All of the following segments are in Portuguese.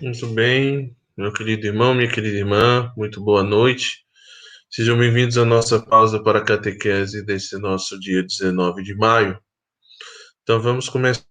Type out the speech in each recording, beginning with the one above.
Muito bem, meu querido irmão, minha querida irmã, muito boa noite. Sejam bem-vindos à nossa pausa para a catequese desse nosso dia 19 de maio. Então vamos começar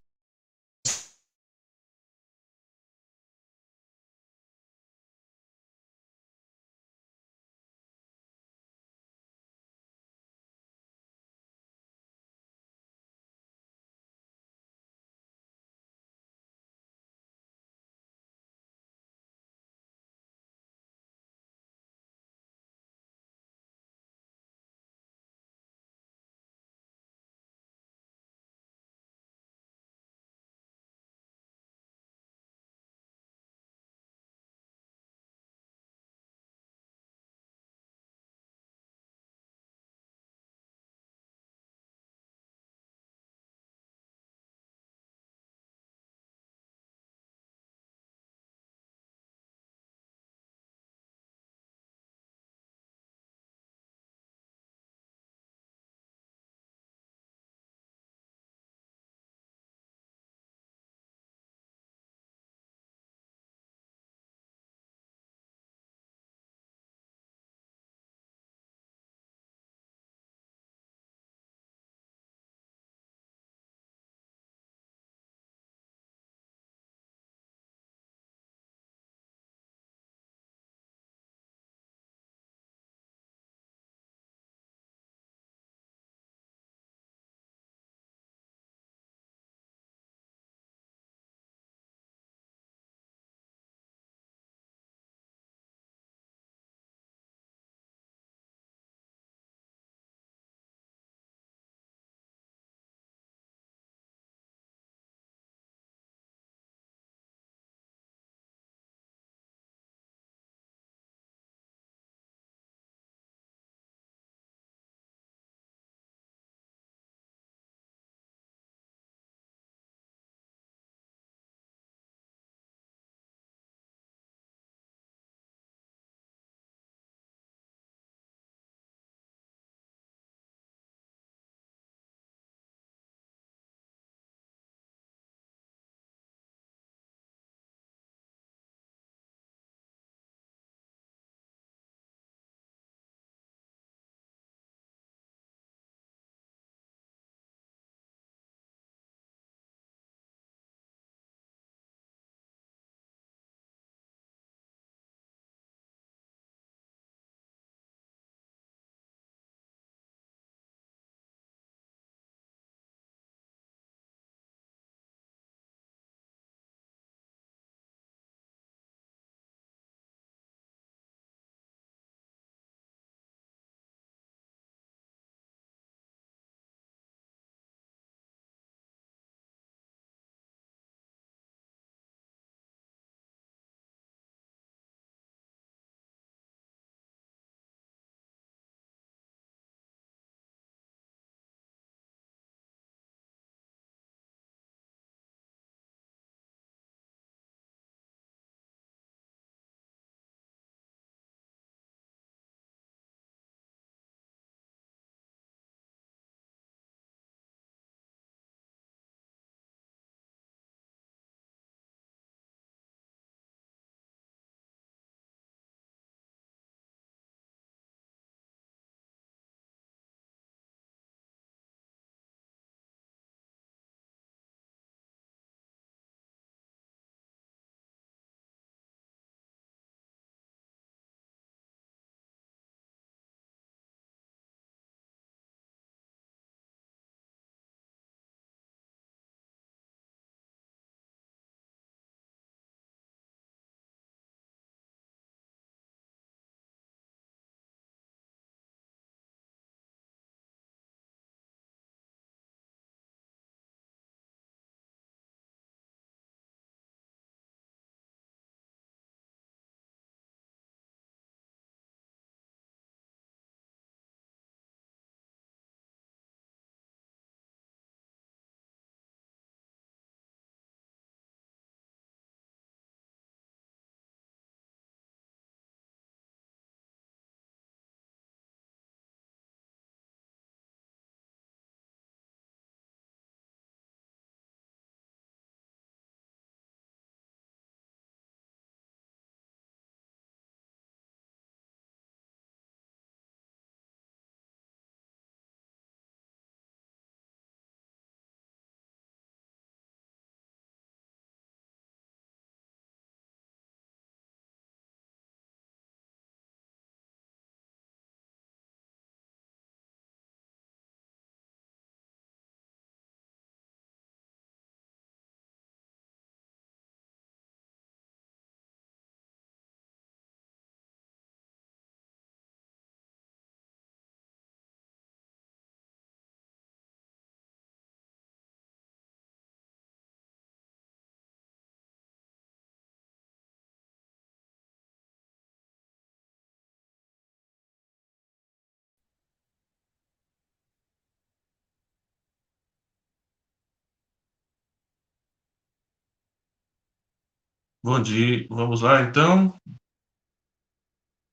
Bom dia, vamos lá então.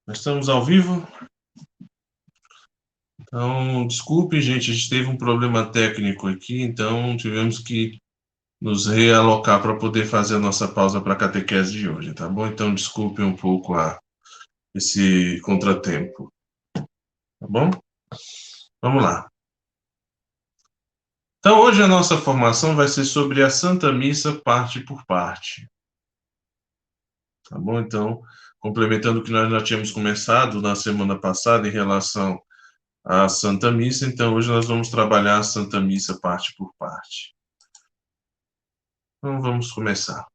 Nós estamos ao vivo. Então, desculpe, gente, a gente teve um problema técnico aqui, então tivemos que nos realocar para poder fazer a nossa pausa para a catequese de hoje, tá bom? Então, desculpe um pouco a, esse contratempo. Tá bom? Vamos lá. Então, hoje a nossa formação vai ser sobre a Santa Missa, parte por parte. Tá bom? Então, complementando o que nós já tínhamos começado na semana passada em relação à Santa Missa, então hoje nós vamos trabalhar a Santa Missa parte por parte. Então, vamos começar.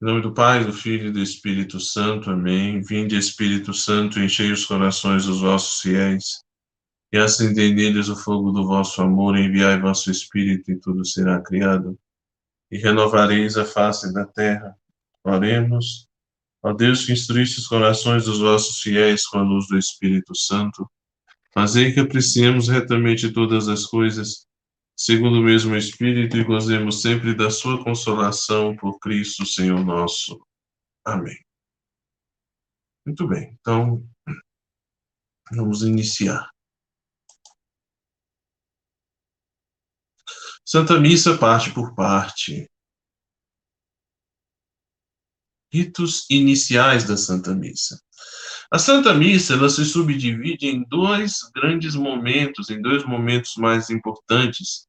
Em nome do Pai, do Filho e do Espírito Santo. Amém. Vinde, Espírito Santo, enchei os corações dos vossos fiéis e acendei neles o fogo do vosso amor, enviai vosso Espírito e tudo será criado, e renovareis a face da terra. Oremos. Ó Deus que instruíste os corações dos vossos fiéis com a luz do Espírito Santo, fazei que apreciemos retamente todas as coisas, segundo o mesmo Espírito, e gozemos sempre da sua consolação por Cristo, Senhor nosso. Amém. Muito bem, então, vamos iniciar. Santa Missa, parte por parte. Ritos iniciais da Santa Missa. A Santa Missa ela se subdivide em dois grandes momentos, em dois momentos mais importantes,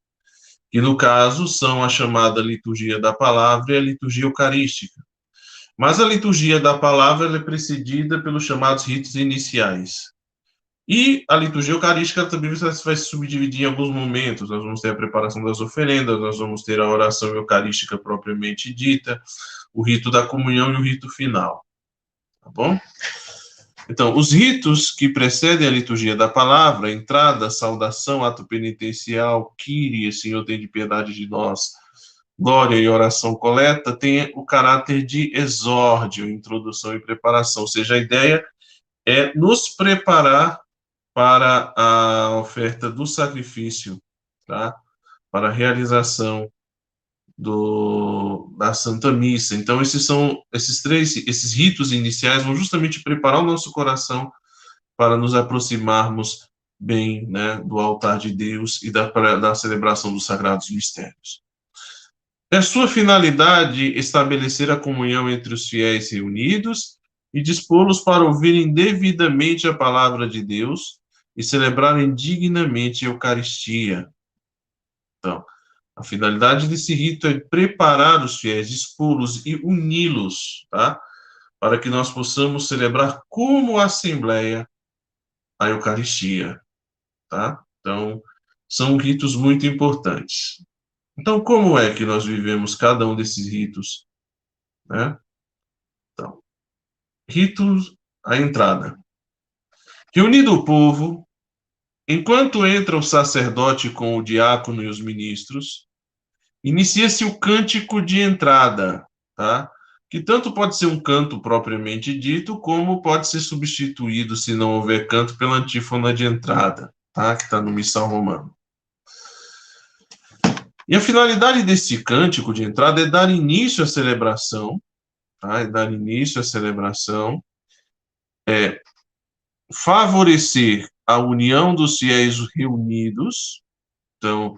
que no caso são a chamada liturgia da palavra e a liturgia eucarística. Mas a liturgia da palavra é precedida pelos chamados ritos iniciais. E a liturgia eucarística também vai se subdividir em alguns momentos. Nós vamos ter a preparação das oferendas, nós vamos ter a oração eucarística propriamente dita, o rito da comunhão e o rito final. Tá bom? Então, os ritos que precedem a liturgia da palavra, entrada, saudação, ato penitencial, Kyrie, Senhor, tem de piedade de nós, glória e oração coleta, tem o caráter de exórdio, introdução e preparação. Ou seja, a ideia é nos preparar para a oferta do sacrifício, tá? Para a realização do, da Santa Missa. Então, esses são esses três, esses ritos iniciais vão justamente preparar o nosso coração para nos aproximarmos bem, né, do altar de Deus e da, da celebração dos sagrados mistérios. É sua finalidade estabelecer a comunhão entre os fiéis reunidos e dispô-los para ouvirem devidamente a palavra de Deus e celebrarem dignamente a Eucaristia. Então, a finalidade desse rito é preparar os fiéis, expô-los e uni-los, tá? Para que nós possamos celebrar como assembleia a Eucaristia, tá? Então, são ritos muito importantes. Então, como é que nós vivemos cada um desses ritos, né? Então, ritos, a entrada. Reunido o povo, enquanto entra o sacerdote com o diácono e os ministros, inicia-se o cântico de entrada, tá? Que tanto pode ser um canto propriamente dito, como pode ser substituído, se não houver canto, pela antífona de entrada, tá? Que está no missal romano. E a finalidade desse cântico de entrada é dar início à celebração, tá? É dar início à celebração, é favorecer a união dos fiéis reunidos. Então,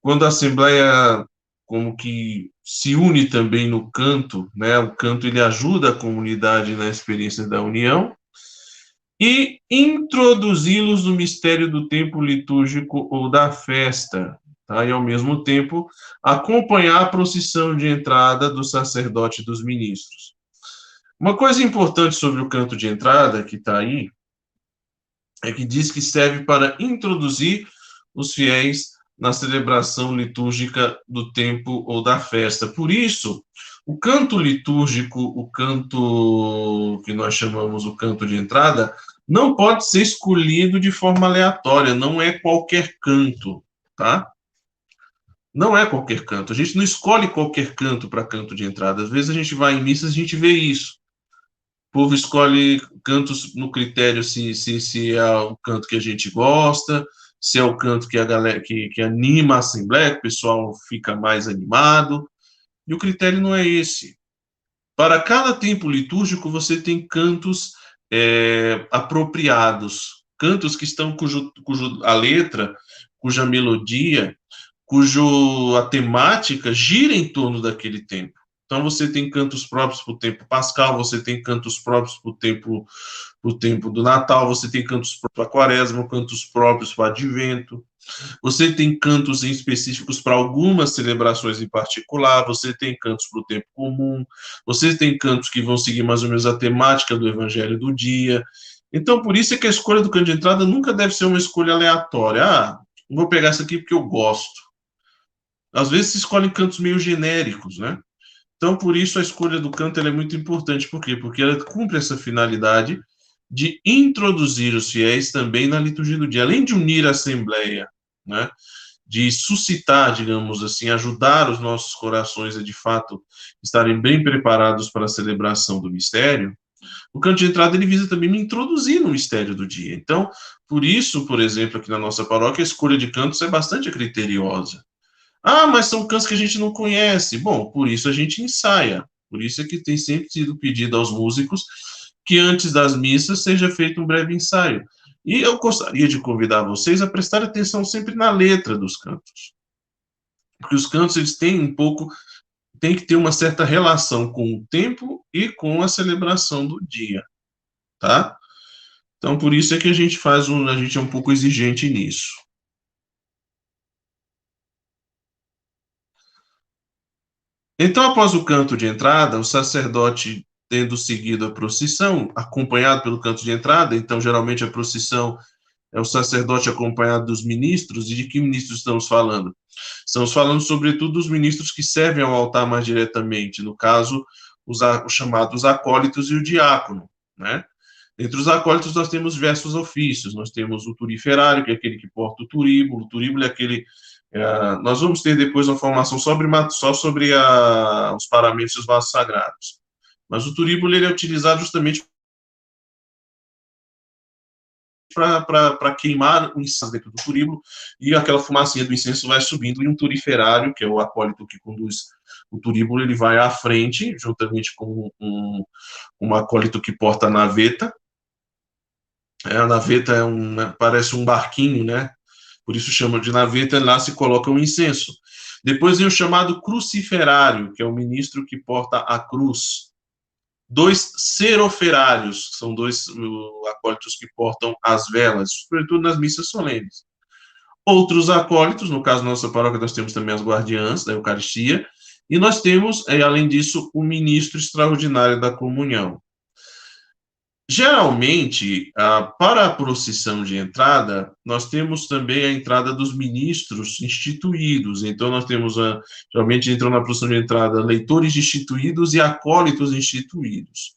quando a Assembleia como que se une também no canto, né? O canto ele ajuda a comunidade na experiência da união e introduzi-los no mistério do tempo litúrgico ou da festa, tá? E ao mesmo tempo acompanhar a procissão de entrada do sacerdote e dos ministros. Uma coisa importante sobre o canto de entrada que está aí é que diz que serve para introduzir os fiéis na celebração litúrgica do tempo ou da festa. Por isso, o canto litúrgico, o canto que nós chamamos o canto de entrada, não pode ser escolhido de forma aleatória, não é qualquer canto, tá? Não é qualquer canto. A gente não escolhe qualquer canto para canto de entrada. Às vezes a gente vai em missas, a gente vê isso povo escolhe cantos no critério se, se, se é o canto que a gente gosta, se é o canto que a galera que, que anima a assembleia, que o pessoal fica mais animado. E o critério não é esse. Para cada tempo litúrgico, você tem cantos é, apropriados, cantos que estão cujo, cujo a letra, cuja melodia, cujo a temática gira em torno daquele tempo. Então você tem cantos próprios para o tempo pascal, você tem cantos próprios para o tempo, pro tempo do Natal, você tem cantos para a quaresma, cantos próprios para advento. Você tem cantos específicos para algumas celebrações em particular, você tem cantos para o tempo comum, você tem cantos que vão seguir mais ou menos a temática do evangelho do dia. Então, por isso é que a escolha do canto de entrada nunca deve ser uma escolha aleatória. Ah, vou pegar isso aqui porque eu gosto. Às vezes se escolhem cantos meio genéricos, né? Então, por isso a escolha do canto é muito importante. Por quê? Porque ela cumpre essa finalidade de introduzir os fiéis também na liturgia do dia, além de unir a assembleia, né? De suscitar, digamos assim, ajudar os nossos corações a de fato estarem bem preparados para a celebração do mistério. O canto de entrada ele visa também me introduzir no mistério do dia. Então, por isso, por exemplo, aqui na nossa paróquia, a escolha de cantos é bastante criteriosa. Ah, mas são cantos que a gente não conhece. Bom, por isso a gente ensaia. Por isso é que tem sempre sido pedido aos músicos que antes das missas seja feito um breve ensaio. E eu gostaria de convidar vocês a prestar atenção sempre na letra dos cantos. Porque os cantos eles têm um pouco tem que ter uma certa relação com o tempo e com a celebração do dia, tá? Então por isso é que a gente faz um, a gente é um pouco exigente nisso. Então, após o canto de entrada, o sacerdote tendo seguido a procissão, acompanhado pelo canto de entrada, então geralmente a procissão é o sacerdote acompanhado dos ministros, e de que ministros estamos falando? Estamos falando, sobretudo, dos ministros que servem ao altar mais diretamente, no caso, os, os chamados acólitos e o diácono, né? Entre os acólitos, nós temos diversos ofícios. Nós temos o turiferário, que é aquele que porta o turíbulo. O turíbulo é aquele. É, nós vamos ter depois uma formação sobre, só sobre a, os paramentos e os vasos sagrados. Mas o turíbulo ele é utilizado justamente para queimar o incenso dentro do turíbulo, e aquela fumacinha do incenso vai subindo, e um turiferário, que é o acólito que conduz o turíbulo, ele vai à frente, juntamente com um, um acólito que porta a naveta. É, a naveta é um, parece um barquinho, né? Por isso chama de naveta, lá se coloca o incenso. Depois vem o chamado cruciferário, que é o ministro que porta a cruz dois seroferários, que são dois acólitos que portam as velas, sobretudo nas missas solenes. Outros acólitos, no caso da nossa paróquia, nós temos também as guardiãs da Eucaristia, e nós temos, eh, além disso, o ministro extraordinário da comunhão. Geralmente, para a procissão de entrada, nós temos também a entrada dos ministros instituídos. Então, nós temos, a, geralmente, entram na procissão de entrada leitores instituídos e acólitos instituídos.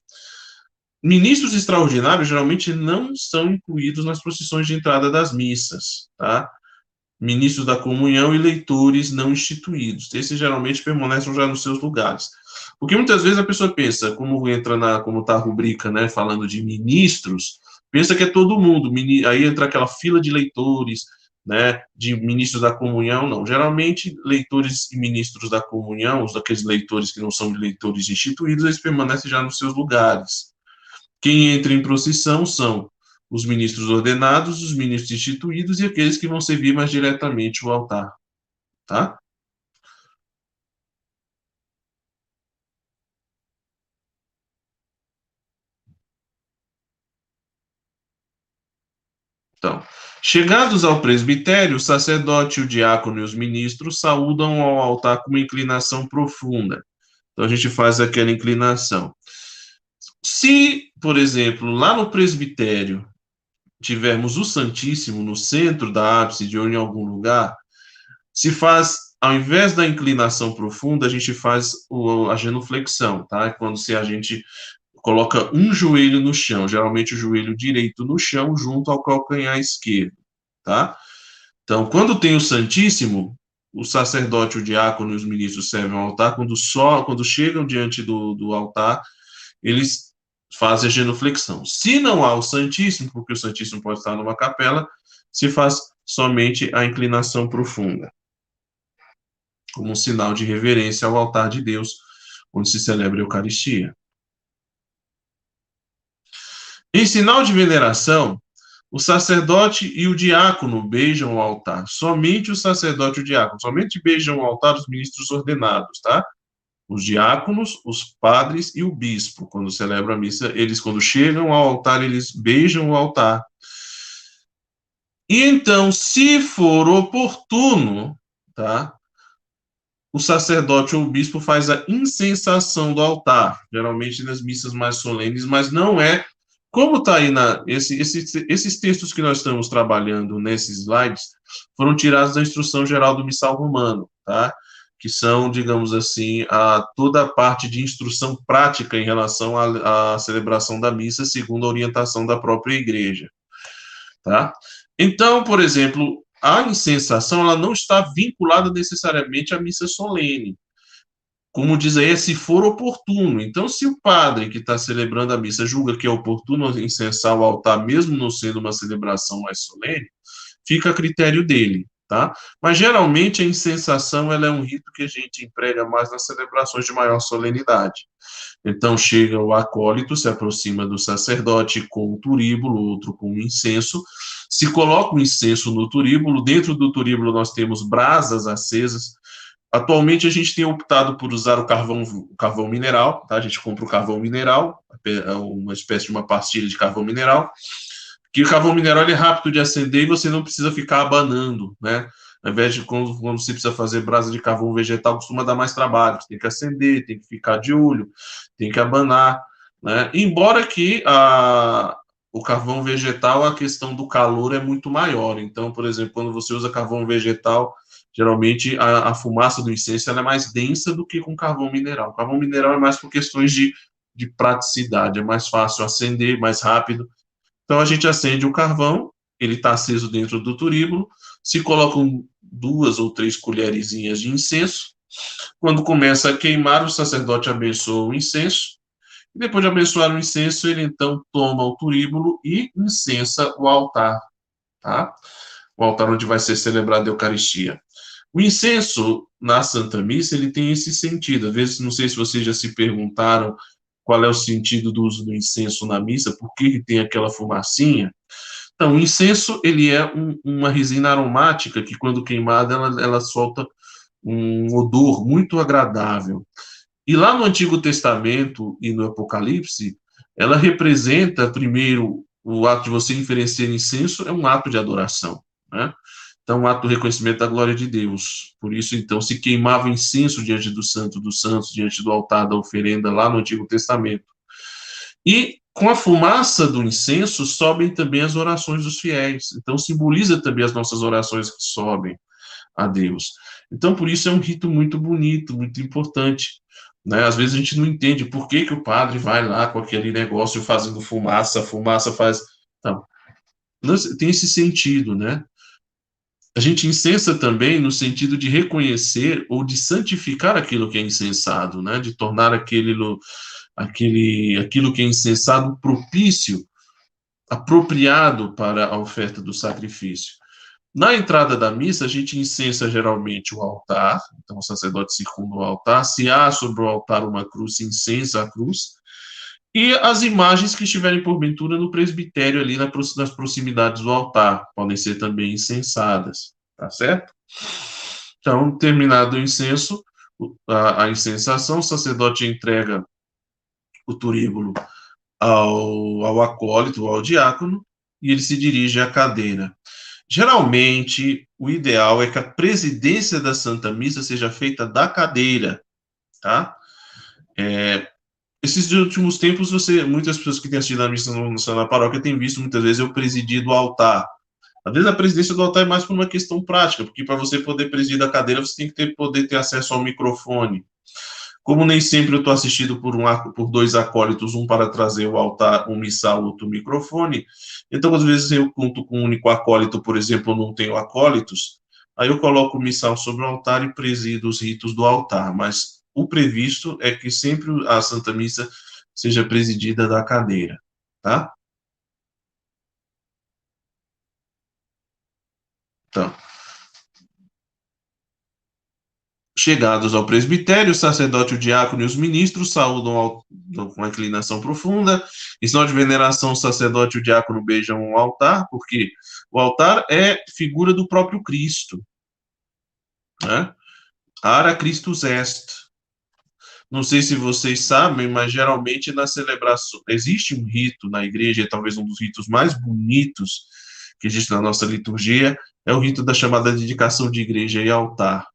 Ministros extraordinários geralmente não são incluídos nas procissões de entrada das missas, tá? Ministros da comunhão e leitores não instituídos. Esses geralmente permanecem já nos seus lugares. Porque muitas vezes a pessoa pensa, como entra na, como está a rubrica, né, falando de ministros, pensa que é todo mundo, aí entra aquela fila de leitores, né, de ministros da comunhão, não. Geralmente, leitores e ministros da comunhão, os daqueles leitores que não são leitores instituídos, eles permanecem já nos seus lugares. Quem entra em procissão são os ministros ordenados, os ministros instituídos e aqueles que vão servir mais diretamente o altar, tá? Então, chegados ao presbitério, o sacerdote, o diácono e os ministros saúdam ao altar com uma inclinação profunda. Então, a gente faz aquela inclinação. Se, por exemplo, lá no presbitério, tivermos o Santíssimo no centro da ábside ou em algum lugar, se faz, ao invés da inclinação profunda, a gente faz a genuflexão, tá? Quando se a gente coloca um joelho no chão, geralmente o joelho direito no chão, junto ao calcanhar esquerdo, tá? Então, quando tem o Santíssimo, o sacerdote, o diácono e os ministros servem ao altar, quando só, quando chegam diante do, do altar, eles fazem a genuflexão. Se não há o Santíssimo, porque o Santíssimo pode estar numa capela, se faz somente a inclinação profunda, como um sinal de reverência ao altar de Deus, onde se celebra a Eucaristia. Em sinal de veneração, o sacerdote e o diácono beijam o altar. Somente o sacerdote e o diácono. Somente beijam o altar os ministros ordenados, tá? Os diáconos, os padres e o bispo, quando celebram a missa, eles, quando chegam ao altar, eles beijam o altar. E então, se for oportuno, tá? O sacerdote ou o bispo faz a incensação do altar, geralmente nas missas mais solenes, mas não é como está aí na. Esse, esse, esses textos que nós estamos trabalhando nesses slides foram tirados da instrução geral do missal romano, tá? Que são, digamos assim, a, toda a parte de instrução prática em relação à, celebração da missa, segundo a orientação da própria igreja, tá? Então, por exemplo, a incensação ela não está vinculada necessariamente à missa solene como diz aí, é se for oportuno. Então, se o padre que está celebrando a missa julga que é oportuno incensar o altar, mesmo não sendo uma celebração mais solene, fica a critério dele, tá? Mas geralmente a incensação ela é um rito que a gente emprega mais nas celebrações de maior solenidade. Então chega o acólito, se aproxima do sacerdote com o turíbulo, outro com o incenso, se coloca o incenso no turíbulo, dentro do turíbulo nós temos brasas acesas, Atualmente a gente tem optado por usar o carvão, o carvão mineral, tá? A gente compra o carvão mineral, é uma espécie de uma pastilha de carvão mineral, que o carvão mineral é rápido de acender e você não precisa ficar abanando, né? Ao invés de quando, quando você precisa fazer brasa de carvão vegetal, costuma dar mais trabalho. Você tem que acender, tem que ficar de olho, tem que abanar, né? Embora que a, o carvão vegetal, a questão do calor é muito maior. Então, por exemplo, quando você usa carvão vegetal, geralmente a, a fumaça do incenso é mais densa do que com carvão mineral. O carvão mineral é mais por questões de, de praticidade, é mais fácil acender, mais rápido. Então a gente acende o carvão, ele está aceso dentro do turíbulo, se colocam duas ou três colherzinhas de incenso. Quando começa a queimar, o sacerdote abençoa o incenso. E depois de abençoar o incenso, ele então toma o turíbulo e incensa o altar, tá? O altar onde vai ser celebrada a Eucaristia. O incenso na Santa Missa, ele tem esse sentido. Às vezes, não sei se vocês já se perguntaram qual é o sentido do uso do incenso na missa, por que, tem aquela fumacinha. Então, o incenso, ele é um, uma resina aromática que, quando queimada, ela, ela solta um odor muito agradável. E lá no Antigo Testamento e no Apocalipse, ela representa, primeiro, o ato de você oferecer incenso é um ato de adoração, né? Então, um ato de reconhecimento da glória de Deus. Por isso, então, se queimava incenso diante do Santo dos Santos, diante do altar da oferenda lá no Antigo Testamento. E com a fumaça do incenso sobem também as orações dos fiéis. Então, simboliza também as nossas orações que sobem a Deus. Então, por isso é um rito muito bonito, muito importante. Né? Às vezes a gente não entende por que, que o padre vai lá com aquele negócio fazendo fumaça, fumaça faz. Então, tem esse sentido, né? A gente incensa também no sentido de reconhecer ou de santificar aquilo que é incensado, né? De tornar aquele, aquele, aquilo que é incensado propício, apropriado para a oferta do sacrifício. Na entrada da missa, a gente incensa geralmente o altar, então o sacerdote circunda o altar. Se há sobre o altar uma cruz, incensa a cruz. E as imagens que estiverem porventura no presbitério, ali nas proximidades do altar, podem ser também incensadas, tá certo? Então, terminado o incenso, a, a incensação, o sacerdote entrega o turíbulo ao, ao acólito, ao diácono, e ele se dirige à cadeira. Geralmente, o ideal é que a presidência da Santa Missa seja feita da cadeira, tá? É, esses últimos tempos, você, muitas pessoas que têm assistido a missa no, na paróquia têm visto muitas vezes eu presidir do altar. Às vezes a presidência do altar é mais por uma questão prática, porque para você poder presidir da cadeira, você tem que ter, poder ter acesso ao microfone. Como nem sempre eu estou assistido por, um, por dois acólitos, um para trazer o altar, um missal, outro microfone, então às vezes eu conto com um único acólito, por exemplo, eu não tenho acólitos, aí eu coloco o missal sobre o altar e presido os ritos do altar, mas o previsto é que sempre a Santa Missa seja presidida da cadeira, tá? Então, Chegados ao presbitério, o sacerdote, o diácono e os ministros saúdam com inclinação profunda. Em sinal de veneração, o sacerdote e o diácono beijam o altar, porque o altar é figura do próprio Cristo. Né? Ara Christus est. Não sei se vocês sabem, mas geralmente na celebração existe um rito na igreja, talvez um dos ritos mais bonitos que existe na nossa liturgia, é o rito da chamada dedicação de igreja e altar.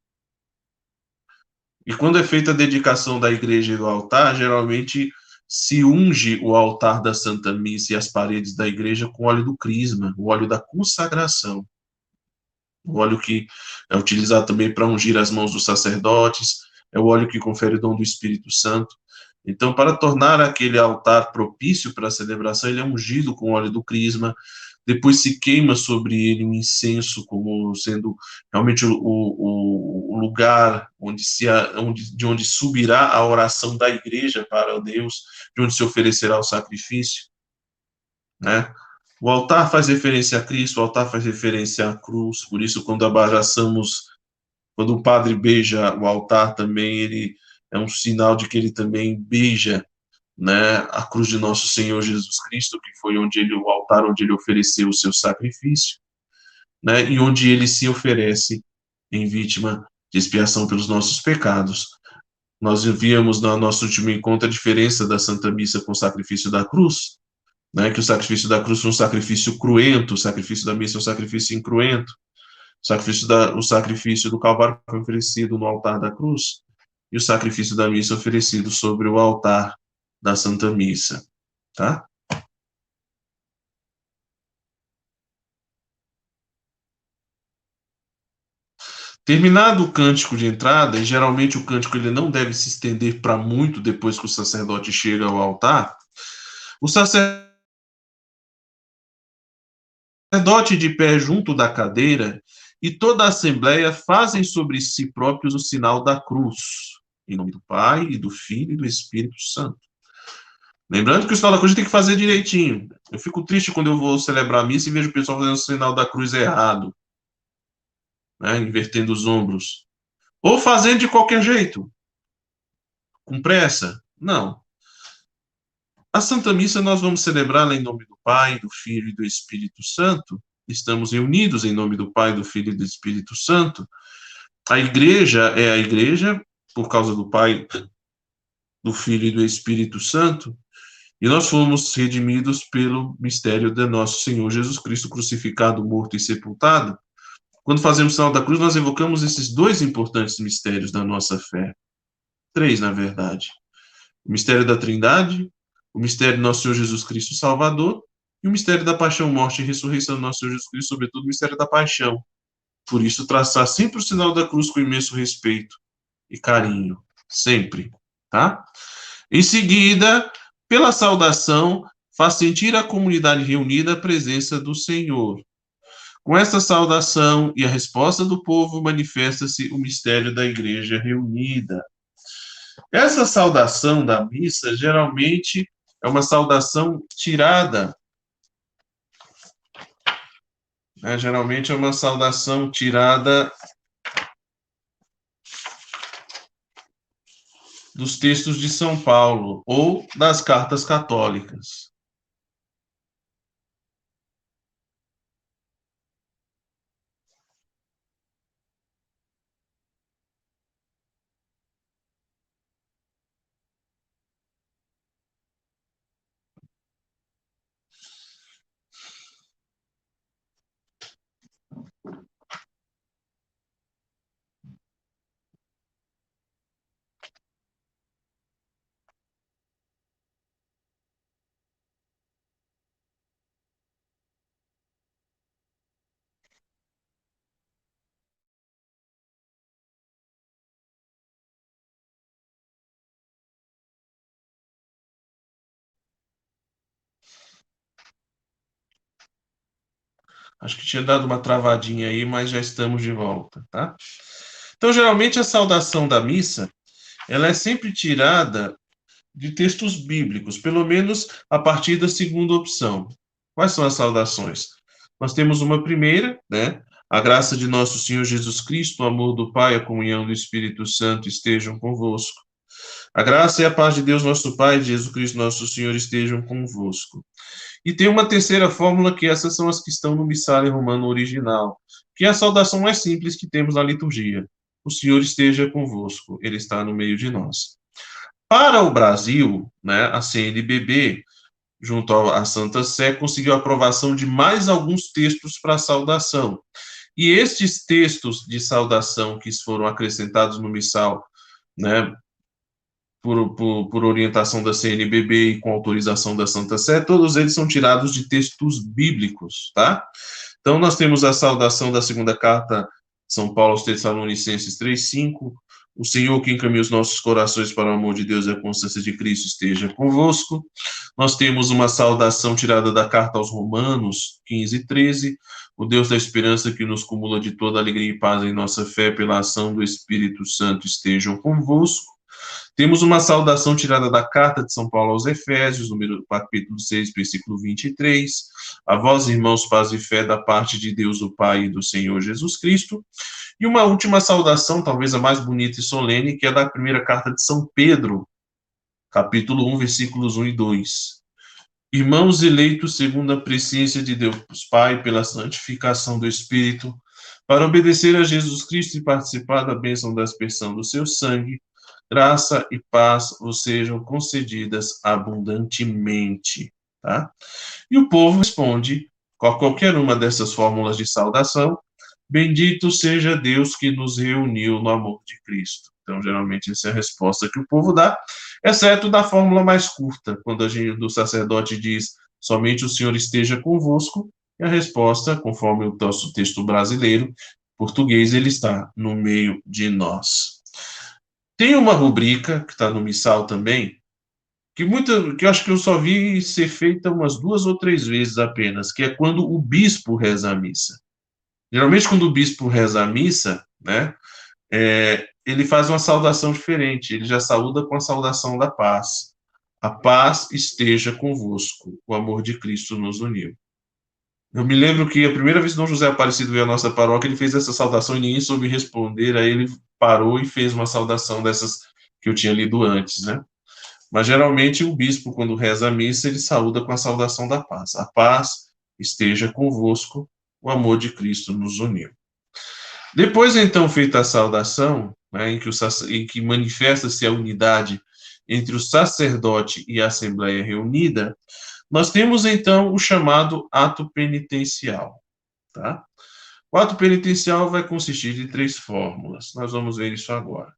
E quando é feita a dedicação da igreja e do altar, geralmente se unge o altar da Santa Missa e as paredes da igreja com óleo do crisma, o óleo da consagração. O óleo que é utilizado também para ungir as mãos dos sacerdotes, é o óleo que confere o dom do Espírito Santo. Então, para tornar aquele altar propício para a celebração, ele é ungido com óleo do crisma, depois se queima sobre ele um incenso como sendo realmente o, o, o lugar onde se, onde, de onde subirá a oração da igreja para Deus, de onde se oferecerá o sacrifício, né? O altar faz referência a Cristo, o altar faz referência à cruz, por isso quando abraçamos, quando o padre beija o altar também, ele é um sinal de que ele também beija né, a cruz de nosso Senhor Jesus Cristo, que foi onde ele o altar onde ele ofereceu o seu sacrifício, né, e onde ele se oferece em vítima de expiação pelos nossos pecados. Nós víamos no nosso último encontro a diferença da Santa Missa com o sacrifício da cruz, né, que o sacrifício da cruz foi um sacrifício cruento, o sacrifício da missa é um sacrifício incruento, o sacrifício, da, o sacrifício do Calvário foi oferecido no altar da cruz, e o sacrifício da missa oferecido sobre o altar da Santa Missa, tá? Terminado o cântico de entrada, e geralmente o cântico ele não deve se estender para muito depois que o sacerdote chega ao altar, o sacerdote de pé junto da cadeira e toda a assembleia fazem sobre si próprios o sinal da cruz, em nome do Pai e do Filho e do Espírito Santo. Lembrando que o sinal da cruz tem que fazer direitinho. Eu fico triste quando eu vou celebrar a missa e vejo o pessoal fazendo o sinal da cruz errado. Né, invertendo os ombros. Ou fazendo de qualquer jeito. Com pressa. Não. A Santa Missa nós vamos celebrá-la em nome do Pai, do Filho e do Espírito Santo. Estamos reunidos em nome do Pai, do Filho e do Espírito Santo. A igreja é a igreja por causa do Pai, do Filho e do Espírito Santo. E nós fomos redimidos pelo mistério de nosso Senhor Jesus Cristo crucificado, morto e sepultado. Quando fazemos o sinal da cruz, nós evocamos esses dois importantes mistérios da nossa fé. Três, na verdade. O mistério da Trindade, o mistério do nosso Senhor Jesus Cristo Salvador e o mistério da paixão, morte e ressurreição do nosso Senhor Jesus Cristo, sobretudo o mistério da paixão. Por isso, traçar sempre o sinal da cruz com imenso respeito e carinho. Sempre. Tá? Em seguida, pela saudação, faz sentir a comunidade reunida a presença do Senhor. Com essa saudação e a resposta do povo, manifesta-se o mistério da igreja reunida. Essa saudação da missa geralmente é uma saudação tirada. É, geralmente é uma saudação tirada dos textos de São Paulo ou das cartas católicas. Acho que tinha dado uma travadinha aí, mas já estamos de volta, tá? Então, geralmente a saudação da missa, ela é sempre tirada de textos bíblicos, pelo menos a partir da segunda opção. Quais são as saudações? Nós temos uma primeira, né? A graça de nosso Senhor Jesus Cristo, o amor do Pai, a comunhão do Espírito Santo estejam convosco. A graça e a paz de Deus, nosso Pai, Jesus Cristo, nosso Senhor, estejam convosco. E tem uma terceira fórmula, que essas são as que estão no Missale Romano original, que é a saudação mais simples que temos na liturgia. O Senhor esteja convosco, Ele está no meio de nós. Para o Brasil, né, a CNBB, junto à Santa Sé, conseguiu a aprovação de mais alguns textos para saudação. E estes textos de saudação que foram acrescentados no missal, né, por, por, por, orientação da CNBB e com autorização da Santa Sé, todos eles são tirados de textos bíblicos, tá? Então, nós temos a saudação da segunda carta São Paulo aos Tessalonicenses 3,5, o Senhor que encaminha os nossos corações para o amor de Deus e a constância de Cristo esteja convosco. Nós temos uma saudação tirada da carta aos Romanos 15 e 13. O Deus da esperança que nos cumula de toda alegria e paz em nossa fé pela ação do Espírito Santo estejam convosco. Temos uma saudação tirada da carta de São Paulo aos Efésios, número capítulo 6, versículo 23. A vós, irmãos, paz e fé da parte de Deus, o Pai e do Senhor Jesus Cristo. E uma última saudação, talvez a mais bonita e solene, que é da primeira carta de São Pedro, capítulo 1, versículos 1 e 2. Irmãos eleitos segundo a presciência de Deus Pai, pela santificação do Espírito, para obedecer a Jesus Cristo e participar da bênção da aspersão do seu sangue, graça e paz vos sejam concedidas abundantemente. Tá? E o povo responde com qualquer uma dessas fórmulas de saudação, Bendito seja Deus que nos reuniu no amor de Cristo. Então, geralmente, essa é a resposta que o povo dá, exceto da fórmula mais curta, quando a gente, do sacerdote diz somente o Senhor esteja convosco, e a resposta, conforme o nosso texto brasileiro, português, ele está no meio de nós. Tem uma rubrica, que está no missal também, que, muita, que eu acho que eu só vi ser feita umas duas ou três vezes apenas, que é quando o bispo reza a missa. Geralmente, quando o bispo reza a missa, né, é, ele faz uma saudação diferente, ele já saúda com a saudação da paz. A paz esteja convosco, o amor de Cristo nos uniu. Eu me lembro que a primeira vez que Dom José Aparecido veio à nossa paróquia, ele fez essa saudação e ninguém soube responder, aí ele parou e fez uma saudação dessas que eu tinha lido antes, né? Mas geralmente o bispo, quando reza a missa, ele saúda com a saudação da paz. A paz esteja convosco, o amor de Cristo nos uniu. Depois, então, feita a saudação, né, em que, que manifesta-se a unidade entre o sacerdote e a Assembleia reunida, nós temos, então, o chamado ato penitencial. Tá? O ato penitencial vai consistir de três fórmulas. Nós vamos ver isso agora.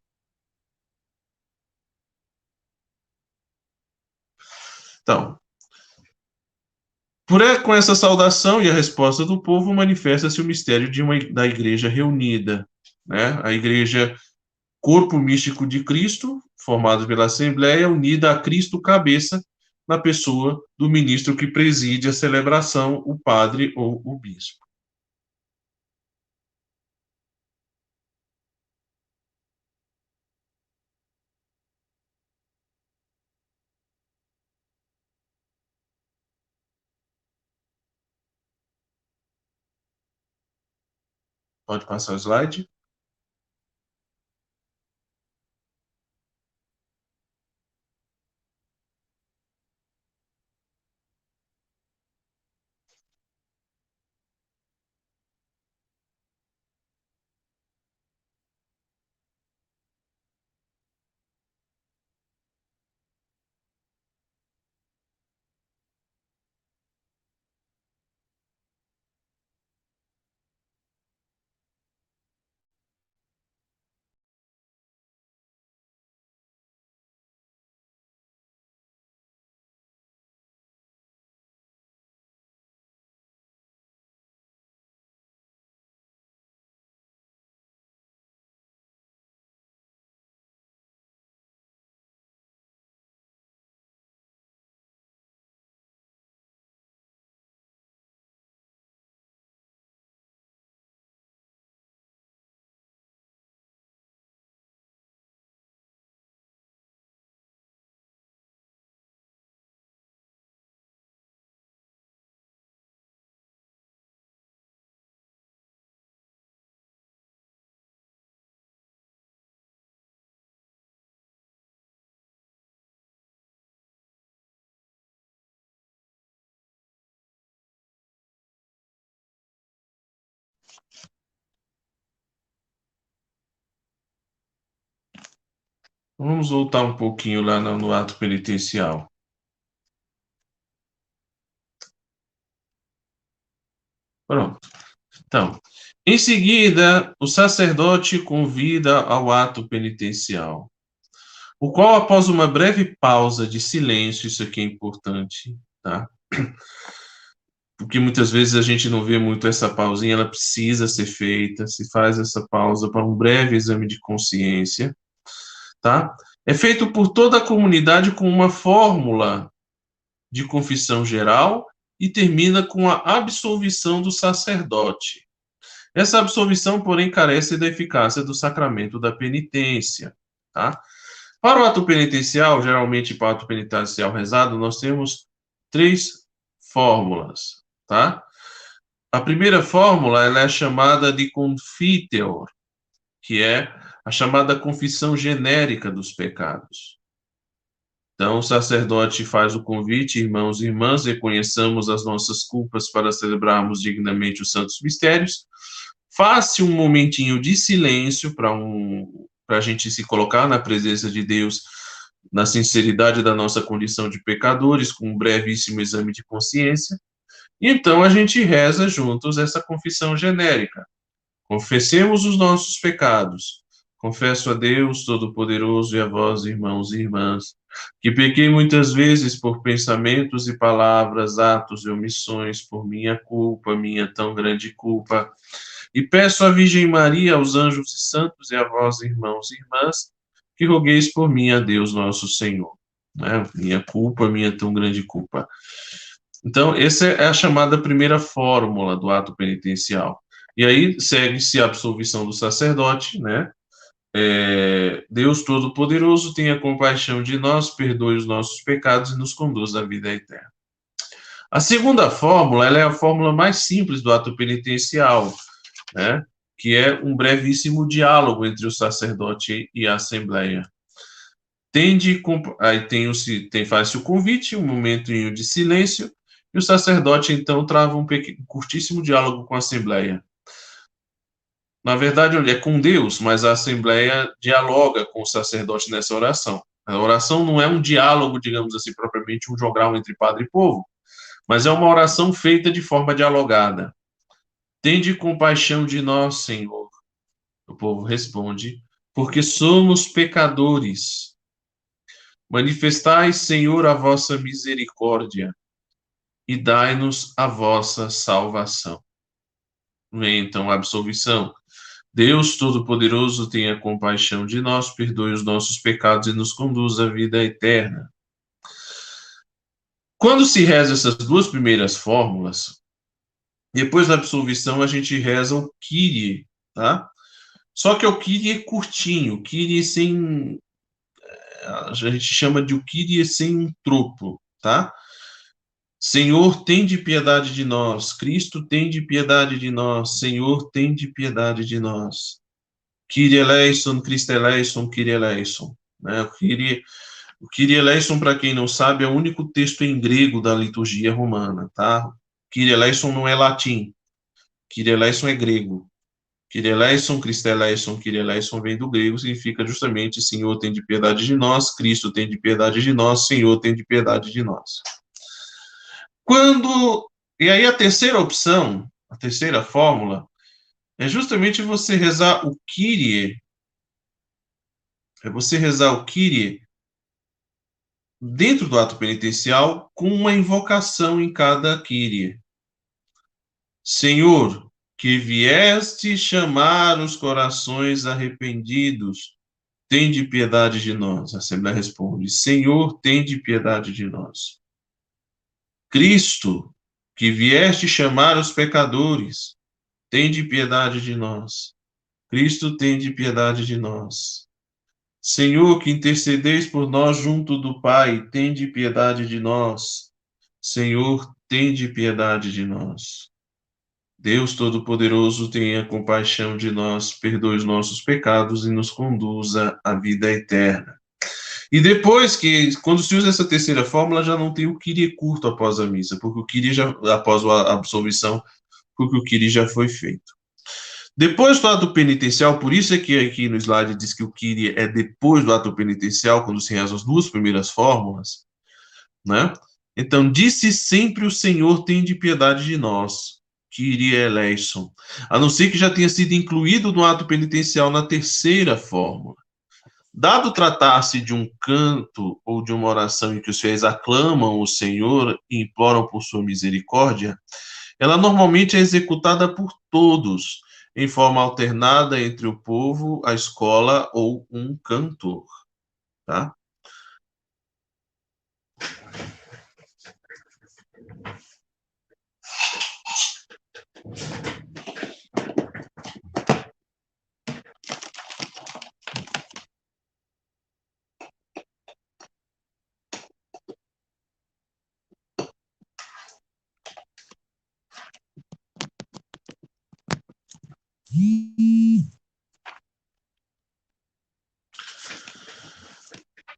Então, por, com essa saudação e a resposta do povo, manifesta-se o mistério uma, da igreja reunida. Né? A igreja, corpo místico de Cristo, formado pela Assembleia, unida a Cristo cabeça, na pessoa do ministro que preside a celebração, o padre ou o bispo. Pode passar o slide. Vamos voltar um pouquinho lá no, no ato penitencial. Pronto. Então, em seguida, o sacerdote convida ao ato penitencial, o qual, após uma breve pausa de silêncio, isso aqui é importante, tá? Porque muitas vezes a gente não vê muito essa pausinha, ela precisa ser feita, se faz essa pausa para um breve exame de consciência, tá? É feito por toda a comunidade com uma fórmula de confissão geral e termina com a absolvição do sacerdote. Essa absolvição, porém, carece da eficácia do sacramento da penitência. Tá? Para o ato penitencial, geralmente para o ato penitencial rezado, nós temos três fórmulas. Tá? A primeira fórmula ela é chamada de confiteor, que é a chamada confissão genérica dos pecados. Então, o sacerdote faz o convite, irmãos e irmãs, reconheçamos as nossas culpas para celebrarmos dignamente os santos mistérios. Faça um momentinho de silêncio para um, a gente se colocar na presença de Deus, na sinceridade da nossa condição de pecadores, com um brevíssimo exame de consciência. Então a gente reza juntos essa confissão genérica. Confessemos os nossos pecados. Confesso a Deus Todo-Poderoso e a vós, irmãos e irmãs que pequei muitas vezes por pensamentos e palavras, atos e omissões, por minha culpa, minha tão grande culpa. E peço à Virgem Maria, aos anjos e santos e a vós, irmãos e irmãs, que rogueis por mim a Deus nosso Senhor. Né? Minha culpa, minha tão grande culpa. Então, essa é a chamada primeira fórmula do ato penitencial. E aí segue-se a absolvição do sacerdote, né? É, Deus Todo-Poderoso, tenha compaixão de nós, perdoe os nossos pecados e nos conduz à vida eterna. A segunda fórmula, ela é a fórmula mais simples do ato penitencial, né? que é um brevíssimo diálogo entre o sacerdote e a assembleia. Tende, aí tem, tem faz-se o convite, um momento de silêncio, e o sacerdote então trava um pequeno, curtíssimo diálogo com a assembleia. Na verdade, é com Deus, mas a Assembleia dialoga com o sacerdote nessa oração. A oração não é um diálogo, digamos assim, propriamente um jogral entre padre e povo, mas é uma oração feita de forma dialogada. Tende compaixão de nós, Senhor. O povo responde, porque somos pecadores. Manifestai, Senhor, a vossa misericórdia e dai-nos a vossa salvação. Vem então a absolvição. Deus Todo-Poderoso, tenha compaixão de nós, perdoe os nossos pecados e nos conduz à vida eterna. Quando se reza essas duas primeiras fórmulas, depois da absolvição a gente reza o Kyrie, tá? Só que o Kyrie é curtinho, o Kyrie sem a gente chama de o Kyrie sem um tropo, tá? Senhor, tem de piedade de nós. Cristo, tem de piedade de nós. Senhor, tem de piedade de nós. Kyrie eleison, Cristo eleison, Kyrie eleison. Né? O Kyrie, Kyrie eleison, para quem não sabe, é o único texto em grego da liturgia romana, tá? Kyrie eleison não é latim. Kyrie eleison é grego. Kyrie eleison, Cristo eleison, Kyrie eleison vem do grego, significa justamente Senhor, tem de piedade de nós. Cristo, tem de piedade de nós. Senhor, tem de piedade de nós. Quando. E aí a terceira opção, a terceira fórmula, é justamente você rezar o Kyrie. É você rezar o Kyrie dentro do ato penitencial com uma invocação em cada Kyrie. Senhor, que vieste chamar os corações arrependidos, tem de piedade de nós. A Assembleia responde: Senhor, tem de piedade de nós. Cristo, que vieste chamar os pecadores, tem de piedade de nós. Cristo tem de piedade de nós. Senhor, que intercedeis por nós junto do Pai, tem de piedade de nós. Senhor, tem de piedade de nós. Deus Todo-Poderoso, tenha compaixão de nós, perdoe os nossos pecados e nos conduza à vida eterna. E depois que, quando se usa essa terceira fórmula, já não tem o Kyrie curto após a missa, porque o Kyrie já, após a absolvição, porque o Kyrie já foi feito. Depois do ato penitencial, por isso é que aqui no slide diz que o Kyrie é depois do ato penitencial, quando se reza as duas primeiras fórmulas, né? Então, disse sempre o Senhor, tem de piedade de nós, Kyrie eleison, a não ser que já tenha sido incluído no ato penitencial na terceira fórmula. Dado tratar-se de um canto ou de uma oração em que os fiéis aclamam o Senhor e imploram por sua misericórdia, ela normalmente é executada por todos, em forma alternada entre o povo, a escola ou um cantor, tá?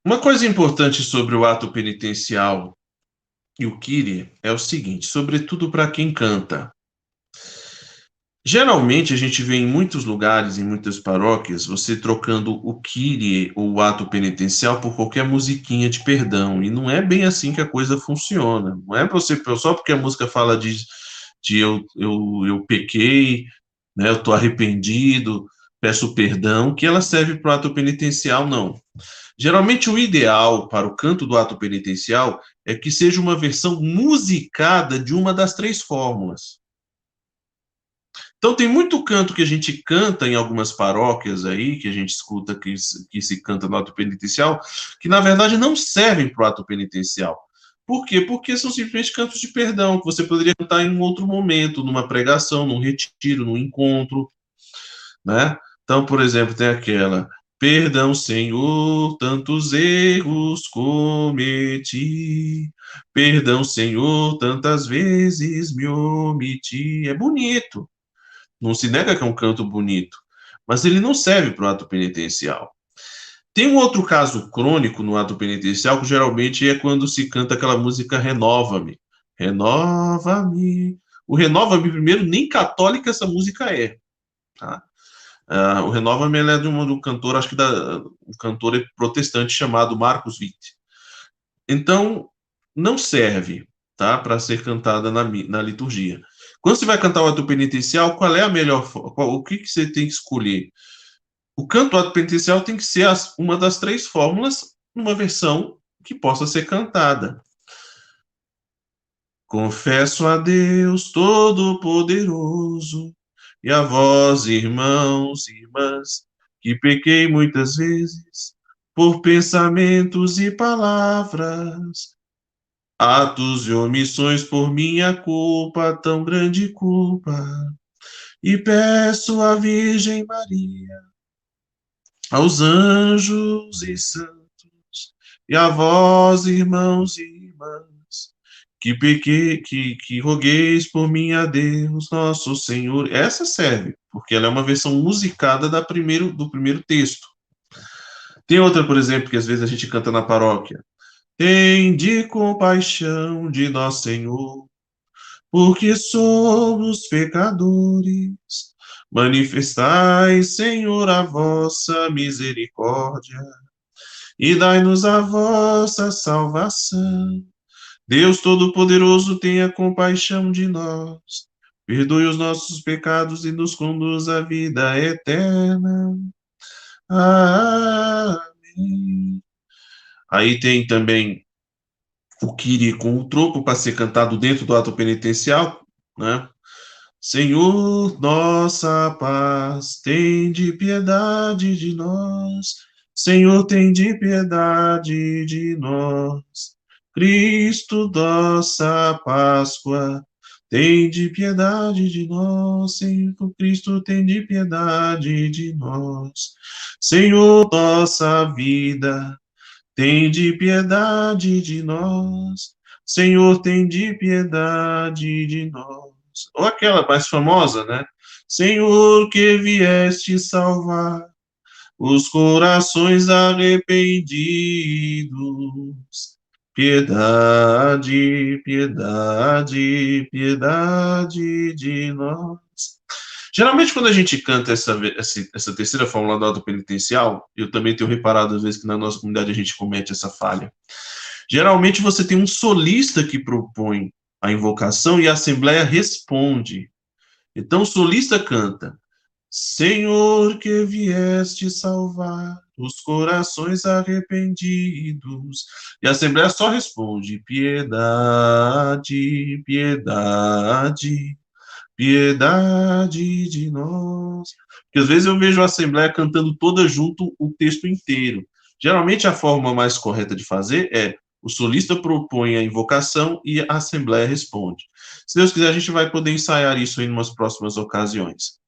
Uma coisa importante sobre o ato penitencial e o Kiri é o seguinte, sobretudo para quem canta. Geralmente a gente vê em muitos lugares, em muitas paróquias, você trocando o Kyrie ou o ato penitencial por qualquer musiquinha de perdão. E não é bem assim que a coisa funciona. Não é você só porque a música fala de, de eu, eu, eu pequei, né, eu estou arrependido, peço perdão, que ela serve para o ato penitencial, não. Geralmente o ideal para o canto do ato penitencial é que seja uma versão musicada de uma das três fórmulas. Então tem muito canto que a gente canta em algumas paróquias aí, que a gente escuta que, que se canta no ato penitencial, que na verdade não servem para o ato penitencial. Por quê? Porque são simplesmente cantos de perdão, que você poderia cantar em um outro momento, numa pregação, num retiro, num encontro, né? Então, por exemplo, tem aquela Perdão, Senhor, tantos erros cometi. Perdão, Senhor, tantas vezes me omiti. É bonito. Não se nega que é um canto bonito, mas ele não serve para o ato penitencial. Tem um outro caso crônico no ato penitencial, que geralmente é quando se canta aquela música Renova-me. Renova-me. O Renova-me, primeiro, nem católica essa música é. Tá? Uh, o Renova-me é de um, de um cantor, acho que da, um cantor protestante chamado Marcos Witt. Então, não serve tá, para ser cantada na, na liturgia. Quando você vai cantar o ato penitencial, qual é a melhor qual, o que, que você tem que escolher? O canto ato penitencial tem que ser as, uma das três fórmulas numa versão que possa ser cantada. Confesso a Deus Todo-Poderoso e a vós, irmãos e irmãs, que pequei muitas vezes por pensamentos e palavras, atos e omissões por minha culpa, tão grande culpa. E peço à Virgem Maria, aos anjos e santos, e a vós, irmãos e irmãs, que pequei, que, que rogueis por mim a Deus, nosso Senhor. Essa serve, porque ela é uma versão musicada da primeiro, do primeiro texto. Tem outra, por exemplo, que às vezes a gente canta na paróquia. Tem de compaixão de nosso Senhor, porque somos pecadores. Manifestai, Senhor, a vossa misericórdia e dai-nos a vossa salvação Deus Todo-Poderoso, tenha compaixão de nós, perdoe os nossos pecados e nos conduz à vida eterna. Amém. Aí tem também o Kiri com o troco para ser cantado dentro do ato penitencial, né? Senhor, nossa paz, tem de piedade de nós. Senhor, tem de piedade de nós. Cristo, nossa Páscoa, tem de piedade de nós, Senhor Cristo, tem de piedade de nós. Senhor, nossa vida, tem de piedade de nós. Senhor, tem de piedade de nós. Ou aquela mais famosa, né? Senhor, que vieste salvar os corações arrependidos Piedade, piedade, piedade de nós. Geralmente, quando a gente canta essa, essa, essa terceira fórmula do ato penitencial, eu também tenho reparado às vezes que na nossa comunidade a gente comete essa falha. Geralmente você tem um solista que propõe a invocação e a assembleia responde. Então o solista canta: Senhor que vieste salvar os corações arrependidos. E a Assembleia só responde: piedade, piedade, piedade de nós. Porque às vezes eu vejo a Assembleia cantando toda junto o texto inteiro. Geralmente a forma mais correta de fazer é o solista propõe a invocação e a Assembleia responde. Se Deus quiser, a gente vai poder ensaiar isso em umas próximas ocasiões.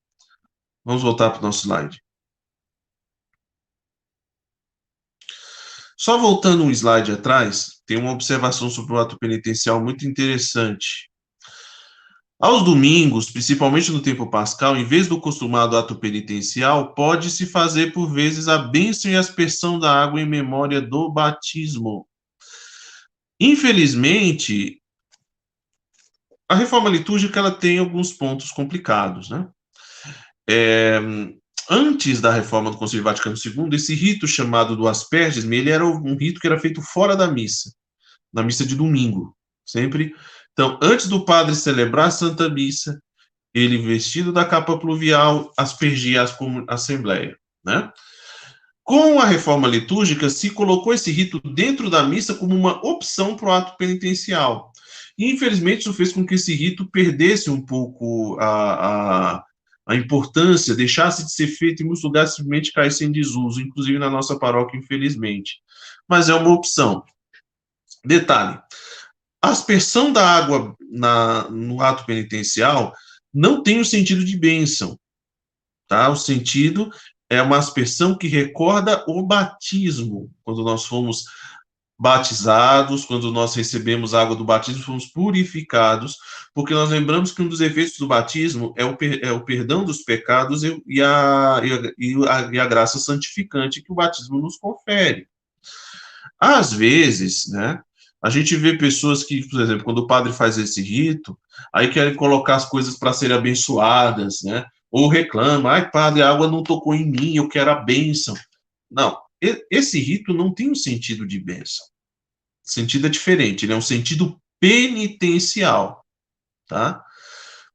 Vamos voltar para o nosso slide. Só voltando um slide atrás, tem uma observação sobre o ato penitencial muito interessante. Aos domingos, principalmente no tempo pascal, em vez do costumado ato penitencial, pode-se fazer por vezes a bênção e aspersão da água em memória do batismo. Infelizmente, a reforma litúrgica ela tem alguns pontos complicados, né? É, antes da reforma do Concílio Vaticano II, esse rito chamado do Asperges, ele era um rito que era feito fora da missa, na missa de domingo, sempre. Então, antes do padre celebrar a Santa Missa, ele vestido da capa pluvial aspergia a assembleia, né? Com a reforma litúrgica, se colocou esse rito dentro da missa como uma opção para o ato penitencial. E, infelizmente, isso fez com que esse rito perdesse um pouco a, a a importância deixasse de ser feita em muitos lugares simplesmente caísse em desuso, inclusive na nossa paróquia, infelizmente. Mas é uma opção. Detalhe: a aspersão da água na, no ato penitencial não tem o sentido de bênção. Tá? O sentido é uma aspersão que recorda o batismo, quando nós fomos batizados, quando nós recebemos a água do batismo, fomos purificados, porque nós lembramos que um dos efeitos do batismo é o, é o perdão dos pecados e, e, a, e, a, e a graça santificante que o batismo nos confere. Às vezes, né, a gente vê pessoas que, por exemplo, quando o padre faz esse rito, aí querem colocar as coisas para serem abençoadas, né? Ou reclama, ai, padre, a água não tocou em mim, eu quero a bênção. Não, esse rito não tem um sentido de bênção. O sentido é diferente, ele é um sentido penitencial, tá?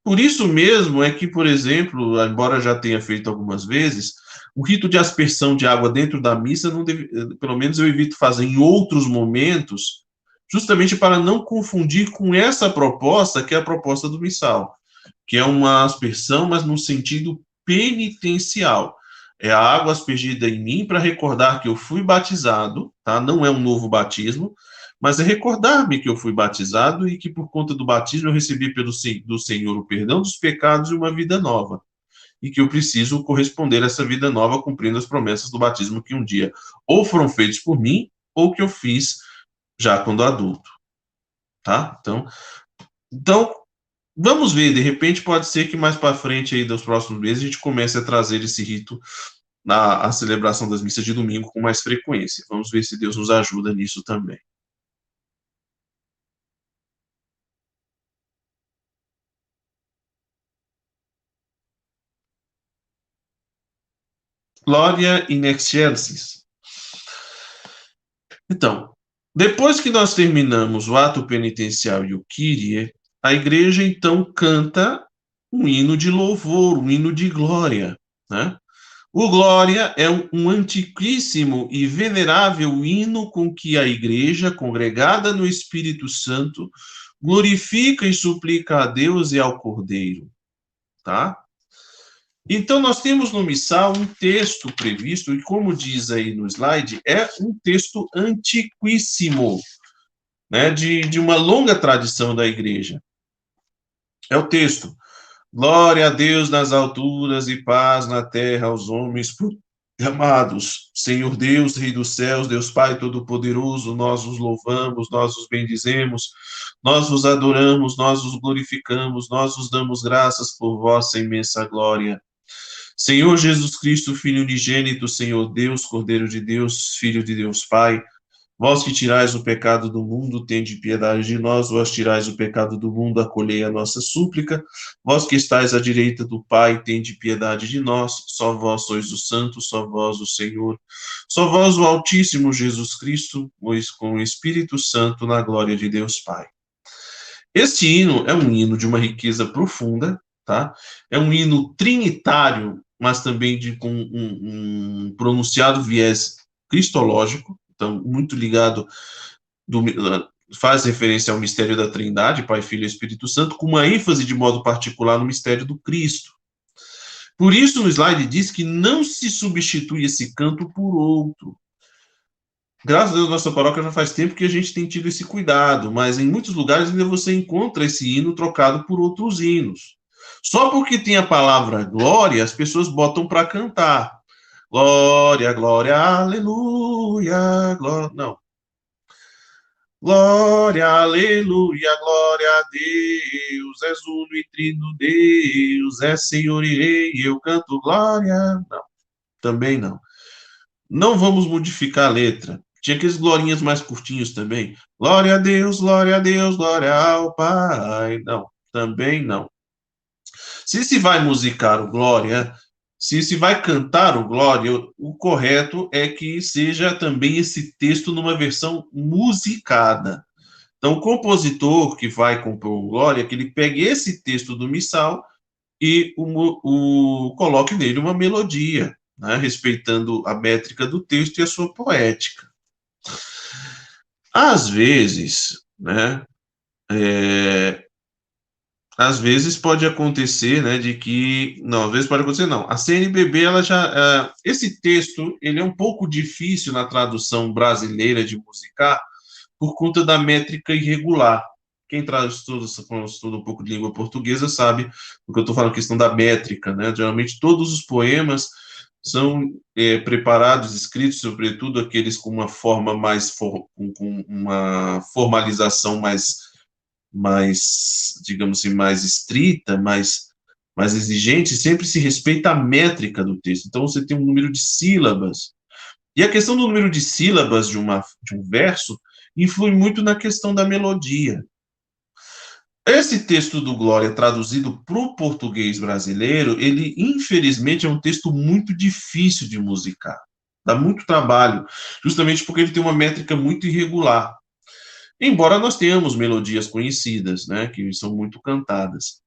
Por isso mesmo é que, por exemplo, embora já tenha feito algumas vezes, o rito de aspersão de água dentro da missa, deve, pelo menos eu evito fazer em outros momentos, justamente para não confundir com essa proposta, que é a proposta do missal, que é uma aspersão, mas no sentido penitencial é a água aspergida em mim para recordar que eu fui batizado, tá? Não é um novo batismo, mas é recordar-me que eu fui batizado e que por conta do batismo eu recebi pelo do Senhor o perdão dos pecados e uma vida nova. E que eu preciso corresponder a essa vida nova cumprindo as promessas do batismo que um dia ou foram feitos por mim ou que eu fiz já quando adulto. Tá? Então, então Vamos ver, de repente pode ser que mais para frente aí dos próximos meses a gente comece a trazer esse rito na a celebração das missas de domingo com mais frequência. Vamos ver se Deus nos ajuda nisso também. Glória in excelsis. Então, depois que nós terminamos o ato penitencial e o Kyrie, a igreja então canta um hino de louvor, um hino de glória. Né? O Glória é um antiquíssimo e venerável hino com que a igreja, congregada no Espírito Santo, glorifica e suplica a Deus e ao Cordeiro. Tá? Então, nós temos no missal um texto previsto, e como diz aí no slide, é um texto antiquíssimo, né, de, de uma longa tradição da igreja. É o texto. Glória a Deus nas alturas e paz na terra aos homens amados. Senhor Deus, Rei dos céus, Deus Pai Todo-Poderoso, nós os louvamos, nós os bendizemos, nós vos adoramos, nós os glorificamos, nós os damos graças por vossa imensa glória. Senhor Jesus Cristo, Filho unigênito, Senhor Deus, Cordeiro de Deus, Filho de Deus Pai, Vós que tirais o pecado do mundo, tende piedade de nós. Vós tirais o pecado do mundo, acolhei a nossa súplica. Vós que estáis à direita do Pai, tende piedade de nós. Só vós sois o Santo, só vós o Senhor. Só vós o Altíssimo Jesus Cristo, pois com o Espírito Santo na glória de Deus Pai. Este hino é um hino de uma riqueza profunda, tá? É um hino trinitário, mas também de, com um, um pronunciado viés cristológico, então, muito ligado, do, faz referência ao mistério da Trindade, Pai, Filho e Espírito Santo, com uma ênfase de modo particular no mistério do Cristo. Por isso, no slide diz que não se substitui esse canto por outro. Graças a Deus, nossa paróquia já faz tempo que a gente tem tido esse cuidado, mas em muitos lugares ainda você encontra esse hino trocado por outros hinos. Só porque tem a palavra glória, as pessoas botam para cantar. Glória, glória, aleluia, glória. Não. Glória, aleluia, glória a Deus, és uno e trino Deus, é Senhor e Rei, eu canto glória. Não, também não. Não vamos modificar a letra. Tinha aqueles glorinhas mais curtinhos também. Glória a Deus, glória a Deus, glória ao Pai. Não, também não. Se se vai musicar o glória, se se vai cantar o Glória, o correto é que seja também esse texto numa versão musicada. Então, o compositor que vai compor o Glória, que ele pegue esse texto do missal e o, o coloque nele uma melodia, né, respeitando a métrica do texto e a sua poética. Às vezes, né, é, às vezes pode acontecer, né, de que, não, às vezes pode acontecer, não. A CNBB, ela já, uh, esse texto, ele é um pouco difícil na tradução brasileira de musicar, por conta da métrica irregular. Quem traz estuda, estuda um pouco de língua portuguesa sabe do que eu estou falando, questão da métrica, né? Geralmente todos os poemas são é, preparados, escritos, sobretudo aqueles com uma forma mais, for, com, com uma formalização mais mais, digamos assim, mais estrita, mais, mais exigente, sempre se respeita a métrica do texto. Então, você tem um número de sílabas. E a questão do número de sílabas de, uma, de um verso influi muito na questão da melodia. Esse texto do Glória, traduzido para o português brasileiro, ele, infelizmente, é um texto muito difícil de musicar. Dá muito trabalho, justamente porque ele tem uma métrica muito irregular. Embora nós tenhamos melodias conhecidas, né, que são muito cantadas.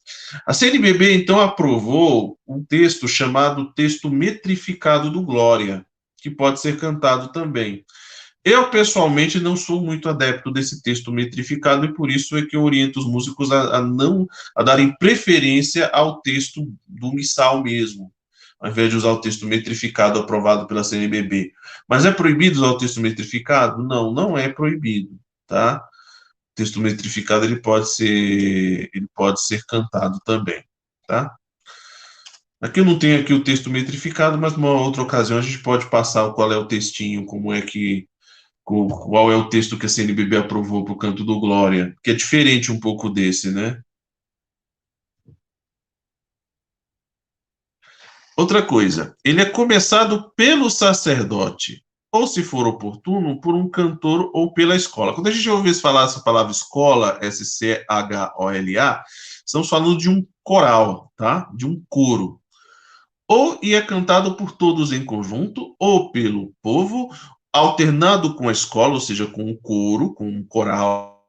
A CNBB, então, aprovou um texto chamado Texto Metrificado do Glória, que pode ser cantado também. Eu, pessoalmente, não sou muito adepto desse texto metrificado e por isso é que eu oriento os músicos a, a não a darem preferência ao texto do missal mesmo, ao invés de usar o texto metrificado aprovado pela CNBB. Mas é proibido usar o texto metrificado? Não, não é proibido tá? O texto metrificado ele pode ser ele pode ser cantado também, tá? Aqui eu não tenho aqui o texto metrificado, mas numa outra ocasião a gente pode passar qual é o textinho, como é que qual é o texto que a CNBB aprovou para o Canto do Glória, que é diferente um pouco desse, né? Outra coisa, ele é começado pelo sacerdote ou se for oportuno, por um cantor ou pela escola. Quando a gente ouve falar essa palavra escola, S-C-H-O-L-A, estamos falando de um coral, tá? De um coro. Ou e é cantado por todos em conjunto, ou pelo povo, alternado com a escola, ou seja, com o coro, com um coral,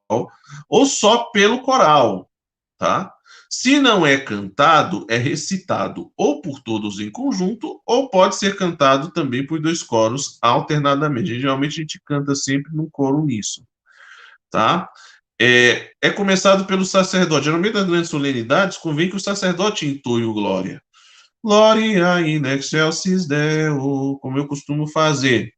ou só pelo coral, tá? Se não é cantado, é recitado ou por todos em conjunto, ou pode ser cantado também por dois coros alternadamente. Geralmente a gente canta sempre num coro uníssono, tá? É, é começado pelo sacerdote. Geralmente nas grandes solenidades convém que o sacerdote entoie o glória. Glória in excelsis Deo, como eu costumo fazer.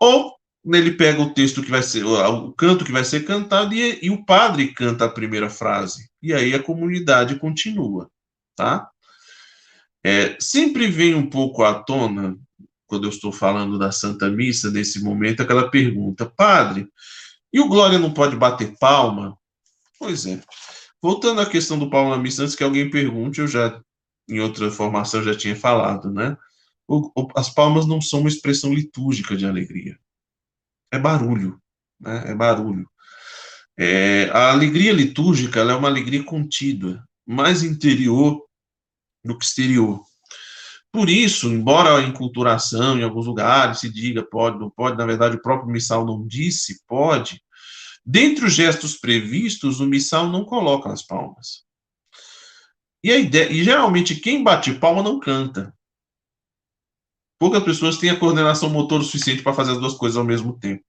Ou ele pega o texto que vai ser, o canto que vai ser cantado e, e, o padre canta a primeira frase. E aí a comunidade continua, tá? É, sempre vem um pouco à tona, quando eu estou falando da Santa Missa, nesse momento, aquela pergunta, padre, e o Glória não pode bater palma? Pois é. Voltando à questão do palma na missa, antes que alguém pergunte, eu já, em outra formação, já tinha falado, né? O, as palmas não são uma expressão litúrgica de alegria é barulho, né? É barulho. É, a alegria litúrgica é uma alegria contida, mais interior do que exterior. Por isso, embora a enculturação em alguns lugares se diga pode, não pode, na verdade o próprio missal não disse pode, dentre os gestos previstos, o missal não coloca as palmas. E, ideia, e geralmente quem bate palma não canta. Poucas pessoas têm a coordenação motor suficiente para fazer as duas coisas ao mesmo tempo.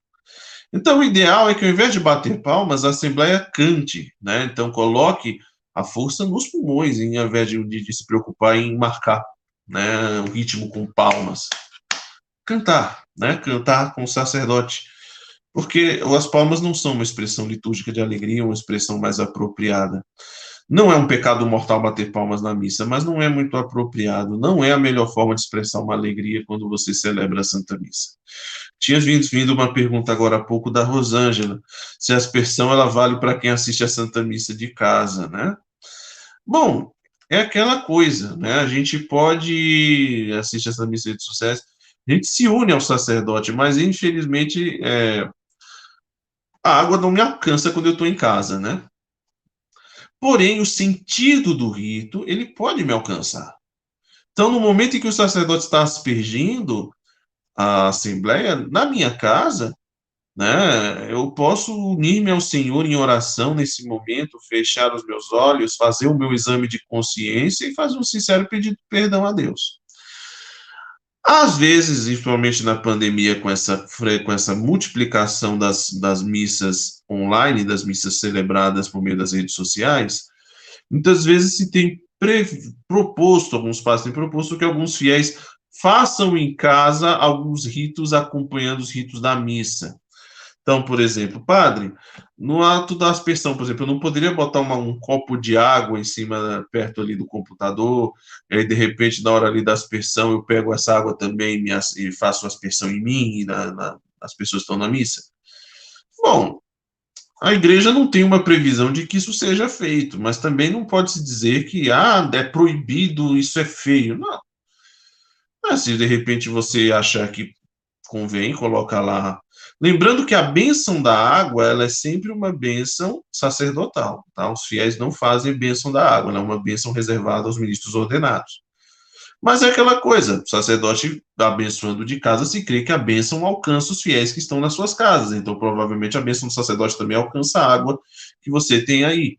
Então, o ideal é que, ao invés de bater palmas, a Assembleia cante, né? Então, coloque a força nos pulmões, em, invés de, de, se preocupar em marcar né, o ritmo com palmas. Cantar, né? Cantar com o sacerdote. Porque as palmas não são uma expressão litúrgica de alegria, uma expressão mais apropriada. Não é um pecado mortal bater palmas na missa, mas não é muito apropriado. Não é a melhor forma de expressar uma alegria quando você celebra a Santa Missa. Tinha vindo, uma pergunta agora há pouco da Rosângela, se a aspersão ela vale para quem assiste a Santa Missa de casa, né? Bom, é aquela coisa, né? A gente pode assistir essa missa de sucesso, a gente se une ao sacerdote, mas infelizmente é, a água não me alcança quando eu estou em casa, né? Porém, o sentido do rito, ele pode me alcançar. Então, no momento em que o sacerdote está aspergindo a assembleia, na minha casa, né? Eu posso unir-me ao Senhor em oração nesse momento, fechar os meus olhos, fazer o meu exame de consciência e fazer um sincero pedido de perdão a Deus. Às vezes, principalmente na pandemia, com essa, com essa multiplicação das, das missas online, das missas celebradas por meio das redes sociais, muitas vezes se tem proposto, alguns pais têm proposto que alguns fiéis façam em casa alguns ritos acompanhando os ritos da missa. Então, por exemplo, padre, no ato da aspersão, por exemplo, eu não poderia botar uma, um copo de água em cima, perto ali do computador, e aí, de repente, na hora ali da aspersão, eu pego essa água também e faço aspersão em mim e na, na, as pessoas estão na missa? Bom, a igreja não tem uma previsão de que isso seja feito, mas também não pode se dizer que, ah, é proibido, isso é feio. Não. Mas se de repente você achar que convém, coloca lá Lembrando que a bênção da água, ela é sempre uma bênção sacerdotal, tá? Os fiéis não fazem bênção da água, ela é uma bênção reservada aos ministros ordenados. Mas é aquela coisa, o sacerdote abençoando de casa, se crê que a bênção alcança os fiéis que estão nas suas casas. Então, provavelmente, a bênção do sacerdote também alcança a água que você tem aí.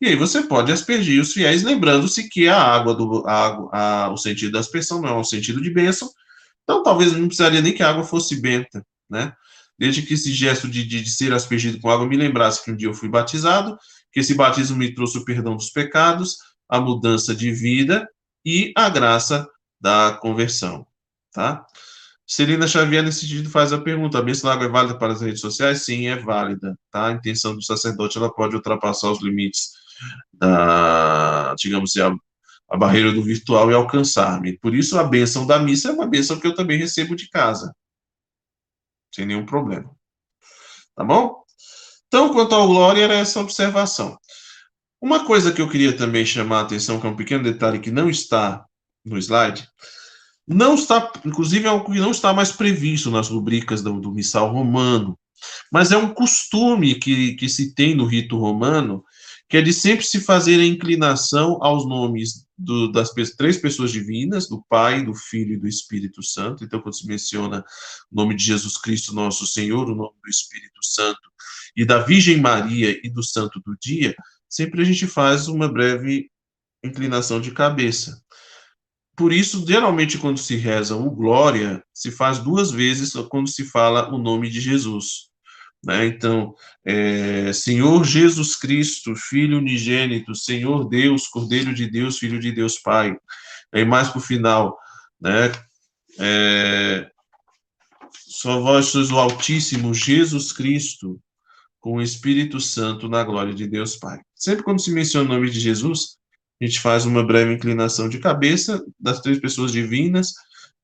E aí você pode aspergir os fiéis, lembrando-se que a água, do, a a, o sentido da aspersão não é um sentido de bênção, então talvez não precisaria nem que a água fosse benta, né? desde que esse gesto de, de, de, ser aspergido com água me lembrasse que um dia eu fui batizado, que esse batismo me trouxe o perdão dos pecados, a mudança de vida e a graça da conversão, tá? Celina Xavier, nesse sentido, faz a pergunta: a bênção da água é válida para as redes sociais? Sim, é válida, tá? A intenção do sacerdote, ela pode ultrapassar os limites da, digamos assim, a, a barreira do virtual e alcançar-me. Por isso, a bênção da missa é uma bênção que eu também recebo de casa, sem nenhum problema. Tá bom? Então, quanto ao glória, era essa observação. Uma coisa que eu queria também chamar a atenção, que é um pequeno detalhe que não está no slide, não está, inclusive é algo que não está mais previsto nas rubricas do, do missal romano, mas é um costume que, que se tem no rito romano, que é de sempre se fazer a inclinação aos nomes do, das três pessoas divinas, do Pai, do Filho e do Espírito Santo. Então, quando se menciona o nome de Jesus Cristo, nosso Senhor, o nome do Espírito Santo, e da Virgem Maria e do Santo do Dia, sempre a gente faz uma breve inclinação de cabeça. Por isso, geralmente, quando se reza o Glória, se faz duas vezes quando se fala o nome de Jesus. Né? Então, é, Senhor Jesus Cristo, Filho unigênito, Senhor Deus, Cordeiro de Deus, Filho de Deus Pai. Aí mais para o final, né? É, só vós sois o Altíssimo Jesus Cristo, com o Espírito Santo na glória de Deus Pai. Sempre quando se menciona o nome de Jesus, a gente faz uma breve inclinação de cabeça das três pessoas divinas,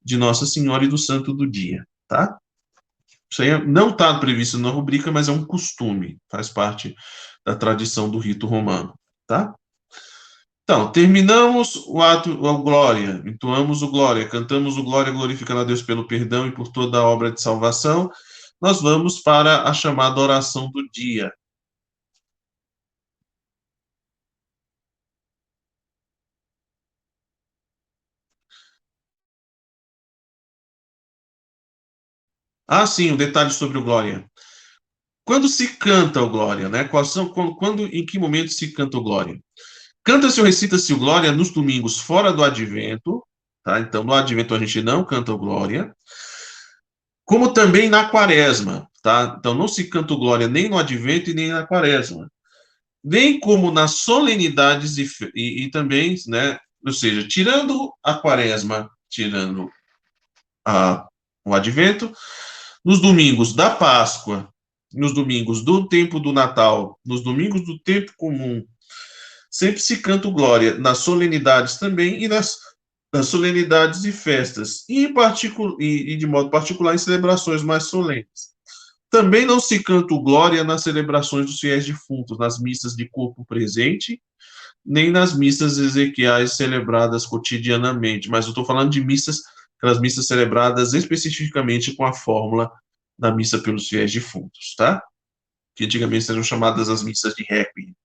de Nossa Senhora e do Santo do Dia, tá? Isso aí não está previsto na rubrica, mas é um costume, faz parte da tradição do rito romano, tá? Então, terminamos o ato, o glória, entoamos o glória, cantamos o glória, glorificando a Deus pelo perdão e por toda a obra de salvação. nós vamos para a chamada oração do dia. Ah, sim, um detalhe sobre o Glória. Quando se canta o Glória, né? Quais são, quando, em que momento se canta o Glória? Canta-se ou recita-se o Glória nos domingos fora do Advento, tá? Então, no Advento a gente não canta o Glória. Como também na Quaresma, tá? Então, não se canta o Glória nem no Advento e nem na Quaresma. Nem como nas solenidades e, e, e também, né? Ou seja, tirando a Quaresma, tirando a, o Advento, nos domingos da Páscoa, nos domingos do tempo do Natal, nos domingos do tempo comum, sempre se canta glória, nas solenidades também e nas, nas solenidades e festas, e, em e, e de modo particular em celebrações mais solenes. Também não se canta glória nas celebrações dos fiéis defuntos, nas missas de corpo presente, nem nas missas ezequiais celebradas cotidianamente, mas eu estou falando de missas aquelas missas celebradas especificamente com a fórmula da missa pelos fiéis defuntos, tá? Que antigamente eram chamadas as missas de Requiem.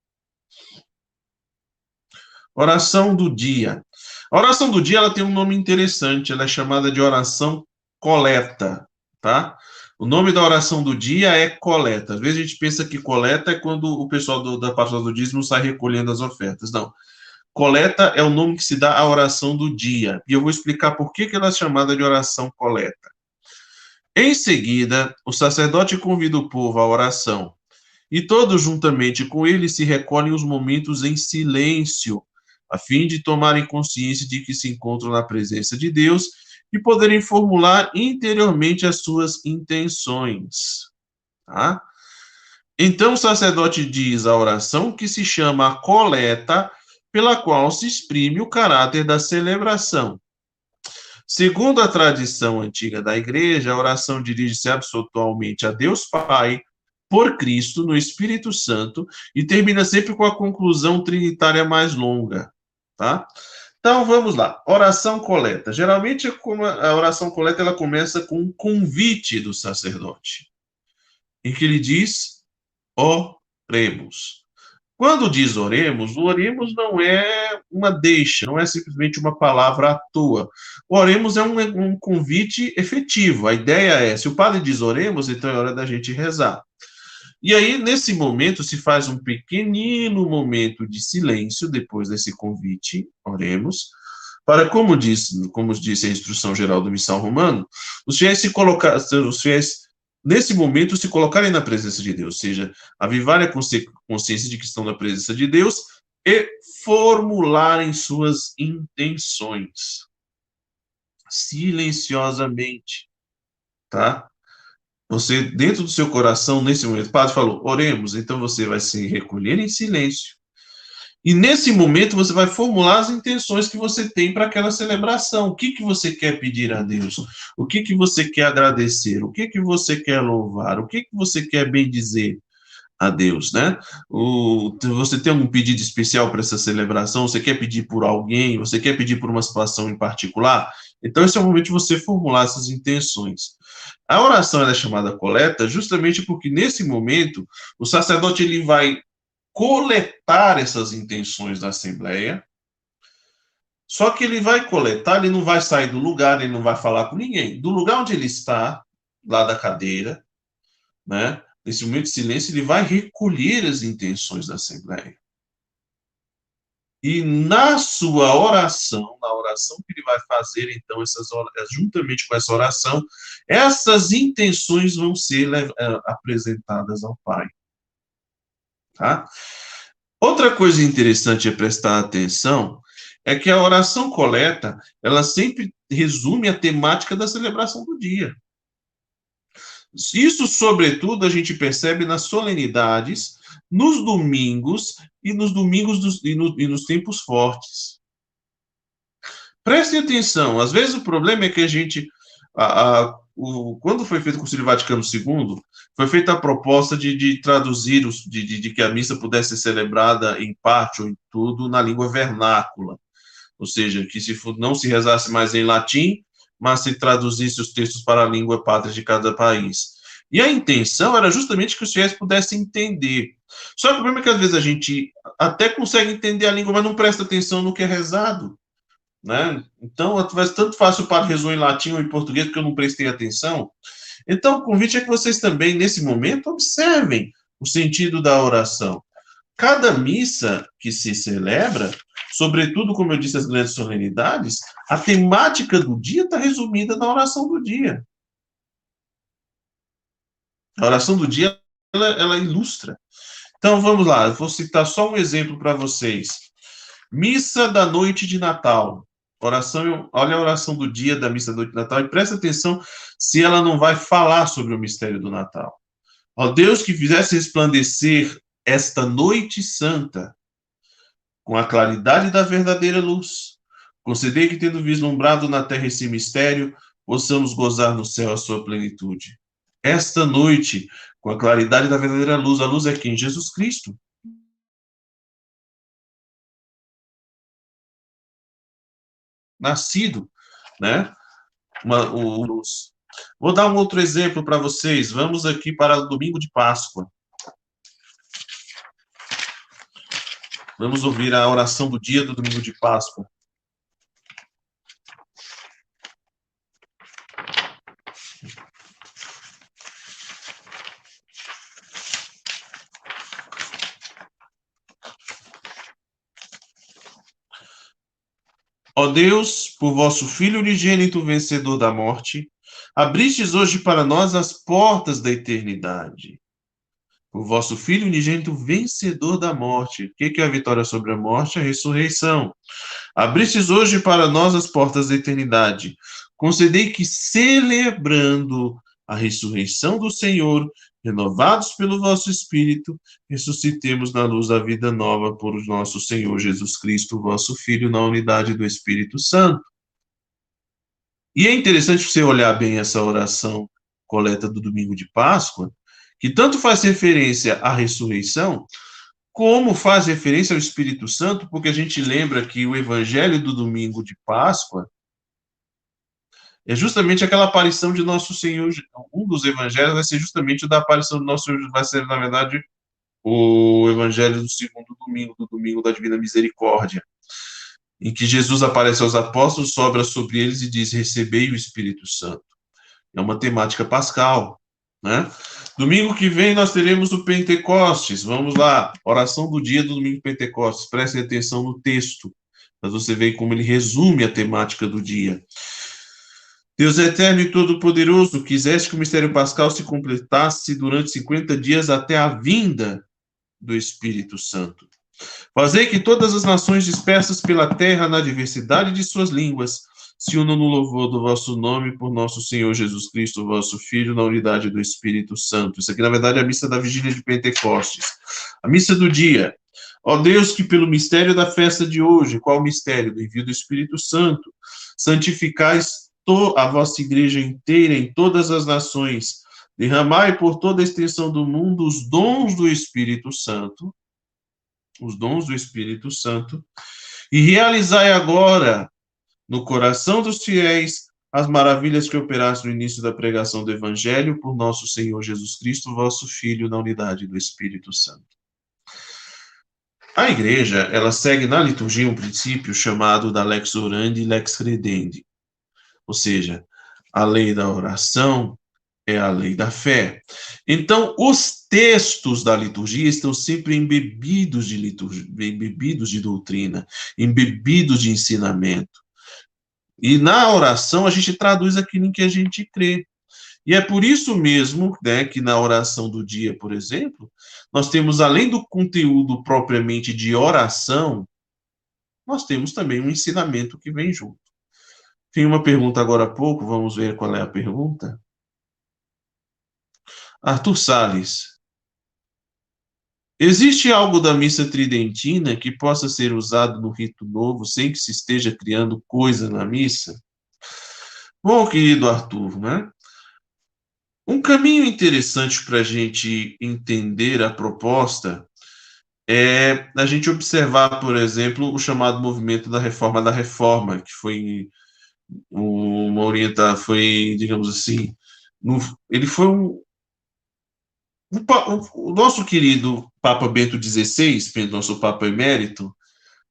Oração do dia. A oração do dia ela tem um nome interessante, ela é chamada de oração coleta, tá? O nome da oração do dia é coleta. Às vezes a gente pensa que coleta é quando o pessoal do, da pastoral do dízimo sai recolhendo as ofertas. Não. Coleta é o nome que se dá à oração do dia. E eu vou explicar por que, ela é chamada de oração coleta. Em seguida, o sacerdote convida o povo à oração. E todos, juntamente com ele, se recolhem os momentos em silêncio, a fim de tomarem consciência de que se encontram na presença de Deus e poderem formular interiormente as suas intenções. Tá? Então, o sacerdote diz a oração que se chama coleta pela qual se exprime o caráter da celebração. Segundo a tradição antiga da Igreja, a oração dirige-se absolutamente a Deus Pai, por Cristo, no Espírito Santo, e termina sempre com a conclusão trinitária mais longa, tá? Então vamos lá, oração coleta. Geralmente a oração coleta ela começa com um convite do sacerdote, em que ele diz: oremos. Quando diz oremos, o oremos não é uma deixa, não é simplesmente uma palavra à toa. O oremos é um, um convite efetivo. A ideia é, se o padre diz oremos, então é hora da gente rezar. E aí, nesse momento, se faz um pequenino momento de silêncio depois desse convite, oremos, para, como diz, como disse a instrução geral do missal romano, os fiéis se colocar, os fiéis nesse momento, se colocarem na presença de Deus, ou seja, avivarem a consciência de que estão na presença de Deus e formularem suas intenções silenciosamente, tá? Você, dentro do seu coração, nesse momento, o padre falou, oremos, então você vai se recolher em silêncio e nesse momento você vai formular as intenções que você tem para aquela celebração. O que, que você quer pedir a Deus? O que, que você quer agradecer? O que, que você quer louvar? O que, que você quer bem dizer a Deus, né? O, você tem algum pedido especial para essa celebração? Você quer pedir por alguém? Você quer pedir por uma situação em particular? Então, esse é o momento de você formular essas intenções. A oração é chamada coleta justamente porque, nesse momento, o sacerdote ele vai coletar essas intenções da Assembleia. Só que ele vai coletar, ele não vai sair do lugar, ele não vai falar com ninguém. Do lugar onde ele está, lá da cadeira, né? Nesse momento de silêncio, ele vai recolher as intenções da Assembleia. E na sua oração, na oração que ele vai fazer, então, essas juntamente com essa oração, essas intenções vão ser eh, apresentadas ao Pai. Tá? Outra coisa interessante a prestar atenção é que a oração coleta, ela sempre resume a temática da celebração do dia. Isso, sobretudo, a gente percebe nas solenidades, nos domingos e nos domingos dos, e, no, e nos tempos fortes. Prestem atenção, às vezes o problema é que a gente, a, a, o, quando foi feito o Concílio Vaticano II, foi feita a proposta de, de traduzir, os, de, de, de, que a missa pudesse ser celebrada em parte ou em tudo na língua vernácula, ou seja, que se não se rezasse mais em latim, mas se traduzisse os textos para a língua pátria de cada país. E a intenção era justamente que os fiéis pudessem entender. Só que o problema é que às vezes a gente até consegue entender a língua, mas não presta atenção no que é rezado. Né? Então, ser tanto fácil para rezar em latim ou em português, porque eu não prestei atenção. Então, o convite é que vocês também, nesse momento, observem o sentido da oração. Cada missa que se celebra, sobretudo, como eu disse, as grandes solenidades, a temática do dia está resumida na oração do dia. A oração do dia, ela, ela ilustra. Então, vamos lá, eu vou citar só um exemplo para vocês. Missa da noite de Natal. Oração, olha a oração do dia da missa da noite de Natal e presta atenção se ela não vai falar sobre o mistério do Natal. Ó Deus que fizesse resplandecer esta noite santa com a claridade da verdadeira luz, concedei que, tendo vislumbrado na terra esse mistério, possamos gozar no céu a sua plenitude. Esta noite, com a claridade da verdadeira luz, a luz é quem? Jesus Cristo. Nascido, né? Uma, os... Vou dar um outro exemplo para vocês. Vamos aqui para o domingo de Páscoa. Vamos ouvir a oração do dia do domingo de Páscoa. Ó Deus, por vosso Filho unigênito vencedor da morte, abristes hoje para nós as portas da eternidade o vosso Filho unigênito vencedor da morte. O que é a vitória sobre a morte? A ressurreição. Abristes hoje para nós as portas da eternidade. Concedei que, celebrando a ressurreição do Senhor, renovados pelo vosso Espírito, ressuscitemos na luz da vida nova por nosso Senhor Jesus Cristo, vosso Filho, na unidade do Espírito Santo. E é interessante você olhar bem essa oração coleta do domingo de Páscoa, que tanto faz referência à ressurreição, como faz referência ao Espírito Santo, porque a gente lembra que o evangelho do domingo de Páscoa é justamente aquela aparição de nosso Senhor. Um dos evangelhos vai ser justamente o da aparição do nosso Senhor, vai ser, na verdade, o evangelho do segundo domingo, do domingo da Divina Misericórdia, em que Jesus aparece aos apóstolos, sobra sobre eles e diz: Recebei o Espírito Santo. É uma temática pascal, né? Domingo que vem nós teremos o Pentecostes. Vamos lá, oração do dia do domingo Pentecostes. Prestem atenção no texto, mas você vê como ele resume a temática do dia. Deus eterno e todo-poderoso, quiseste que o mistério pascal se completasse durante 50 dias até a vinda do Espírito Santo. Fazei que todas as nações dispersas pela terra na diversidade de suas línguas se unam no louvor do vosso nome por nosso Senhor Jesus Cristo, vosso Filho, na unidade do Espírito Santo. Isso aqui, na verdade, é a missa da vigília de Pentecostes. A missa do dia. Ó Deus, que pelo mistério da festa de hoje, qual o mistério? Do envio do Espírito Santo, santificais a vossa igreja inteira em todas as nações, derramai por toda a extensão do mundo os dons do Espírito Santo, os dons do Espírito Santo, e realizai agora no coração dos fiéis as maravilhas que operaste no início da pregação do Evangelho por nosso Senhor Jesus Cristo, vosso Filho, na unidade do Espírito Santo. A igreja, ela segue na liturgia um princípio chamado da lex orandi e lex credendi. Ou seja, a lei da oração é a lei da fé. Então, os textos da liturgia estão sempre embebidos de liturgia, embebidos de doutrina, embebidos de ensinamento. E na oração a gente traduz aquilo em que a gente crê. E é por isso mesmo né, que na oração do dia, por exemplo, nós temos, além do conteúdo propriamente de oração, nós temos também um ensinamento que vem junto. Tem uma pergunta agora há pouco, vamos ver qual é a pergunta. Arthur Sales, Existe algo da missa tridentina que possa ser usado no rito novo sem que se esteja criando coisa na missa? Bom, querido Arthur, né? Um caminho interessante para a gente entender a proposta é a gente observar, por exemplo, o chamado movimento da reforma da reforma, que foi uma orientada, foi, digamos assim, no, ele foi um, o, o, nosso querido Papa Bento XVI, nosso Papa Emérito,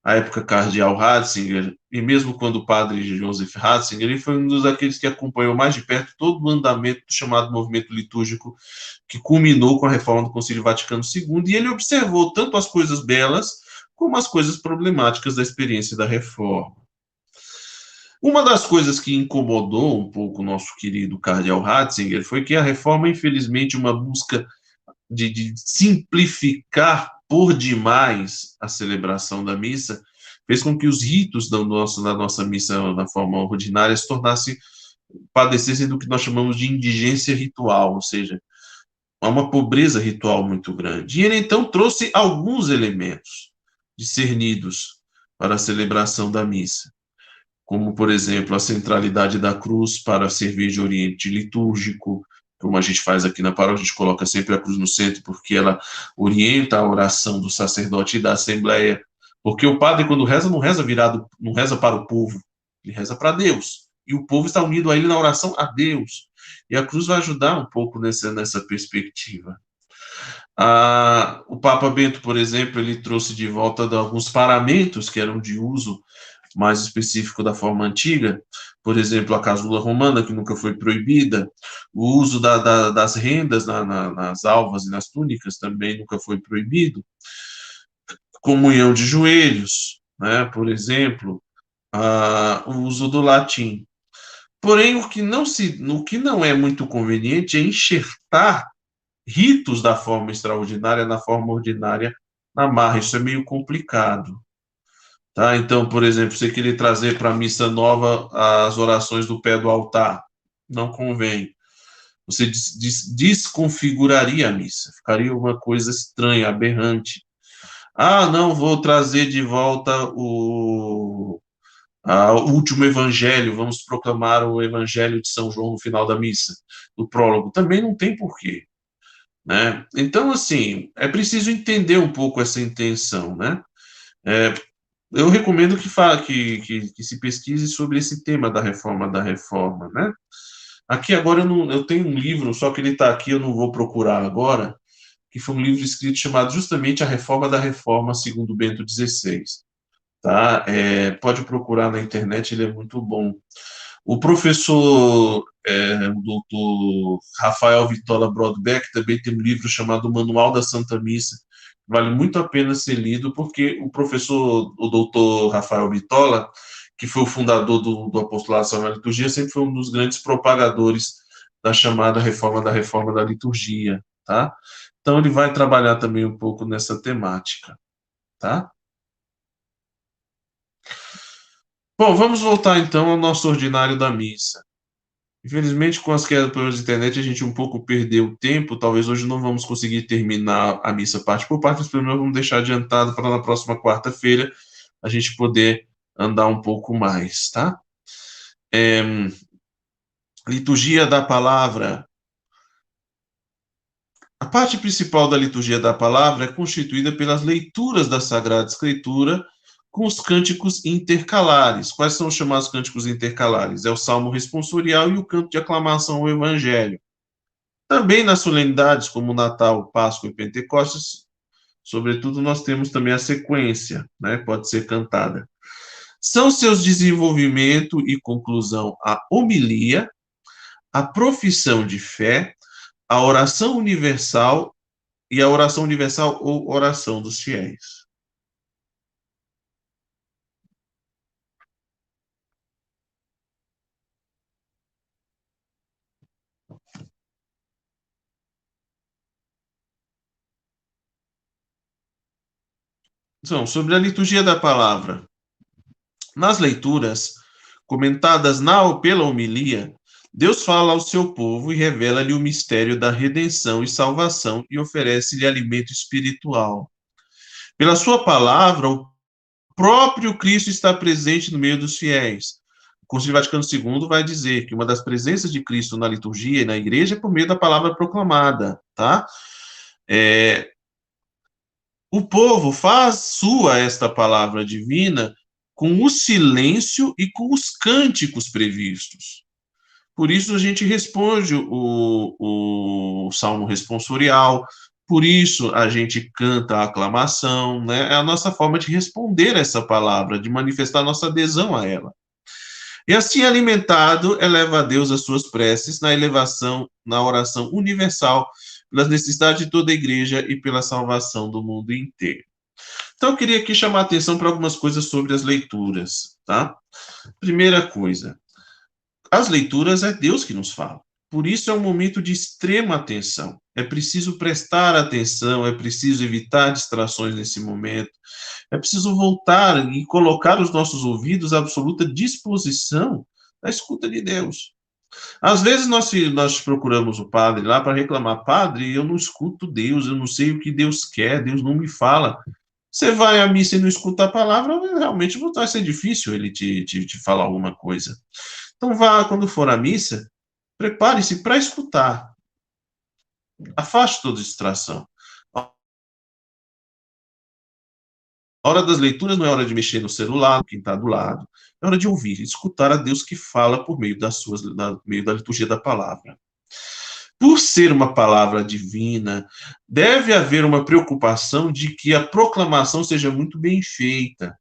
à época cardeal Ratzinger, e mesmo quando o padre Joseph Ratzinger, ele foi um dos aqueles que acompanhou mais de perto todo o andamento do chamado movimento litúrgico que culminou com a reforma do Concílio Vaticano II, e ele observou tanto as coisas belas como as coisas problemáticas da experiência da reforma. Uma das coisas que incomodou um pouco o nosso querido cardeal Ratzinger foi que a reforma, infelizmente, uma busca de, de simplificar por demais a celebração da missa, fez com que os ritos da, da nossa missa na forma ordinária se tornassem, padecessem do que nós chamamos de indigência ritual, ou seja, há uma pobreza ritual muito grande. E ele então trouxe alguns elementos discernidos para a celebração da missa, como, por exemplo, a centralidade da cruz para servir de oriente litúrgico, como a gente faz aqui na paróquia, a gente coloca sempre a cruz no centro, porque ela orienta a oração do sacerdote e da assembleia. Porque o padre, quando reza, não reza virado, não reza para o povo, ele reza para Deus. E o povo está unido a ele na oração a Deus. E a cruz vai ajudar um pouco nessa, nessa perspectiva. Ah, o Papa Bento, por exemplo, ele trouxe de volta alguns paramentos que eram de uso mais específico da forma antiga, por exemplo, a casula romana, que nunca foi proibida, o uso da, da, das rendas na, na, nas alvas e nas túnicas também nunca foi proibido, comunhão de joelhos, né, por exemplo, a, o uso do latim. Porém, o que, não se, o que não é muito conveniente é enxertar ritos da forma extraordinária na forma ordinária na marra. Isso é meio complicado. Tá? Então, por exemplo, você querer trazer para a missa nova as orações do pé do altar, não convém. Você des des desconfiguraria a missa, ficaria uma coisa estranha, aberrante. Ah, não, vou trazer de volta o, a, o último evangelho, vamos proclamar o evangelho de São João no final da missa, no prólogo. Também não tem porquê. Né? Então, assim, é preciso entender um pouco essa intenção, né? É, eu recomendo que, que, que, que, se pesquise sobre esse tema da reforma da reforma, né? Aqui agora eu, não, eu tenho um livro, só que ele está aqui, eu não vou procurar agora, que foi um livro escrito chamado justamente A Reforma da Reforma, segundo Bento XVI. Tá? É, pode procurar na internet, ele é muito bom. O professor, é, o doutor Rafael Vitola Brodbeck, também tem um livro chamado Manual da Santa Missa, vale muito a pena ser lido, porque o professor, o doutor Rafael Bitola, que foi o fundador do, do Apostolado da Liturgia, sempre foi um dos grandes propagadores da chamada reforma da reforma da liturgia, tá? Então ele vai trabalhar também um pouco nessa temática, tá? Bom, vamos voltar então ao nosso ordinário da missa. Infelizmente, com as quedas pela internet, a gente um pouco perdeu o tempo. Talvez hoje não vamos conseguir terminar a missa parte por parte, mas pelo menos vamos deixar adiantado para na próxima quarta-feira a gente poder andar um pouco mais, tá? É, liturgia da palavra. A parte principal da liturgia da palavra é constituída pelas leituras da Sagrada Escritura com os cânticos intercalares. Quais são os chamados cânticos intercalares? É o salmo responsorial e o canto de aclamação ao evangelho. Também nas solenidades como Natal, Páscoa e Pentecostes, sobretudo nós temos também a sequência, né? Pode ser cantada. São seus desenvolvimento e conclusão a homilia, a profissão de fé, a oração universal e a oração universal ou oração dos fiéis. Então, sobre a liturgia da palavra. Nas leituras comentadas na ou pela homilia, Deus fala ao seu povo e revela-lhe o mistério da redenção e salvação e oferece-lhe alimento espiritual. Pela sua palavra, o próprio Cristo está presente no meio dos fiéis. O Concílio Vaticano II vai dizer que uma das presenças de Cristo na liturgia e na igreja é por meio da palavra proclamada, tá? É, o povo faz sua esta palavra divina com o silêncio e com os cânticos previstos. Por isso a gente responde o, o salmo responsorial, por isso a gente canta a aclamação, né? É a nossa forma de responder essa palavra, de manifestar nossa adesão a ela. E assim alimentado, eleva a Deus as suas preces na elevação, na oração universal, pelas necessidades de toda a igreja e pela salvação do mundo inteiro. Então, eu queria aqui chamar a atenção para algumas coisas sobre as leituras, tá? Primeira coisa, as leituras é Deus que nos fala. Por isso é um momento de extrema atenção. É preciso prestar atenção, é preciso evitar distrações nesse momento. É preciso voltar e colocar os nossos ouvidos à absoluta disposição da escuta de Deus. Às vezes nós, nós procuramos o padre lá para reclamar, padre, eu não escuto Deus, eu não sei o que Deus quer, Deus não me fala. Você vai à missa e não escuta a palavra, realmente vai ser difícil ele te, te, te falar alguma coisa. Então vá, quando for à missa, prepare-se para escutar. Afaste toda distração. Hora das leituras não é hora de mexer no celular, quem está do lado. É hora de ouvir, escutar a Deus que fala por meio das suas, da, meio da liturgia da palavra. Por ser uma palavra divina, deve haver uma preocupação de que a proclamação seja muito bem feita.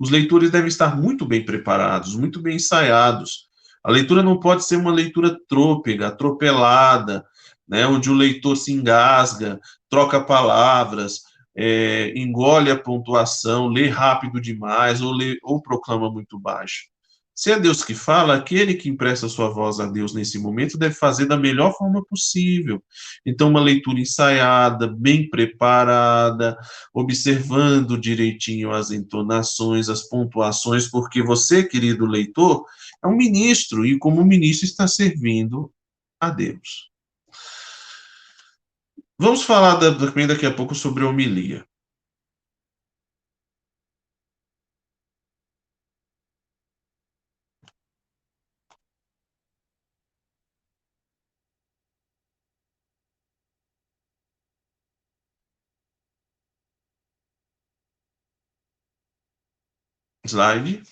Os leitores devem estar muito bem preparados, muito bem ensaiados. A leitura não pode ser uma leitura trôpega, atropelada, né, onde o leitor se engasga, troca palavras, é, engole a pontuação, lê rápido demais ou, lê, ou proclama muito baixo. Se é Deus que fala, aquele que empresta sua voz a Deus nesse momento deve fazer da melhor forma possível. Então, uma leitura ensaiada, bem preparada, observando direitinho as entonações, as pontuações, porque você, querido leitor, é um ministro e, como ministro, está servindo a Deus. Vamos falar também daqui a pouco sobre a homilia. Slide.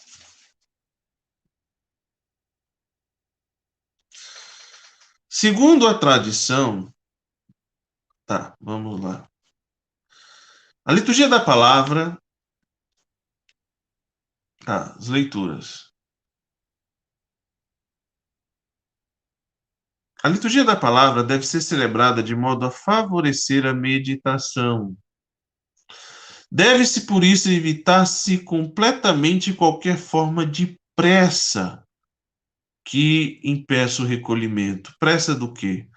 Segundo a tradição, Tá, vamos lá. A liturgia da palavra. Tá, as leituras. A liturgia da palavra deve ser celebrada de modo a favorecer a meditação. Deve-se, por isso, evitar-se completamente qualquer forma de pressa que impeça o recolhimento. Pressa do quê?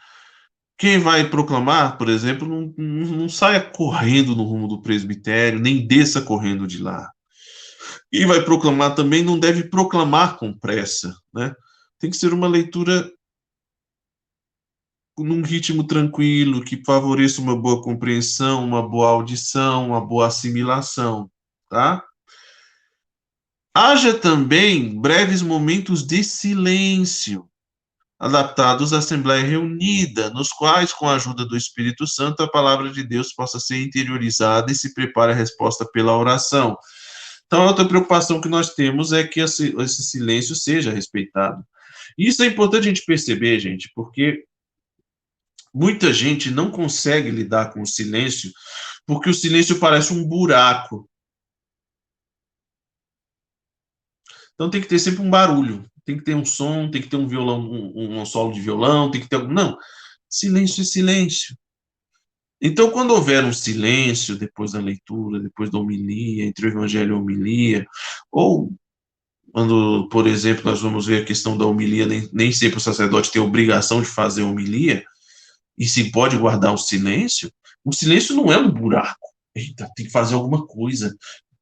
Quem vai proclamar, por exemplo, não, não, saia correndo no rumo do presbitério, nem desça correndo de lá. Quem vai proclamar também não deve proclamar com pressa, né? Tem que ser uma leitura num ritmo tranquilo, que favoreça uma boa compreensão, uma boa audição, uma boa assimilação, tá? Haja também breves momentos de silêncio, adaptados à Assembleia reunida, nos quais, com a ajuda do Espírito Santo, a palavra de Deus possa ser interiorizada e se prepare a resposta pela oração. Então, a outra preocupação que nós temos é que esse, esse silêncio seja respeitado. Isso é importante a gente perceber, gente, porque muita gente não consegue lidar com o silêncio, porque o silêncio parece um buraco. Então tem que ter sempre um barulho tem que ter um som, tem que ter um violão, um, um solo de violão, tem que ter. Não. Silêncio é silêncio. Então, quando houver um silêncio depois da leitura, depois da homilia, entre o evangelho e a homilia, ou quando, por exemplo, nós vamos ver a questão da homilia, nem, nem sempre o sacerdote tem obrigação de fazer homilia, e se pode guardar o silêncio, o silêncio não é um buraco. Eita, tem que fazer alguma coisa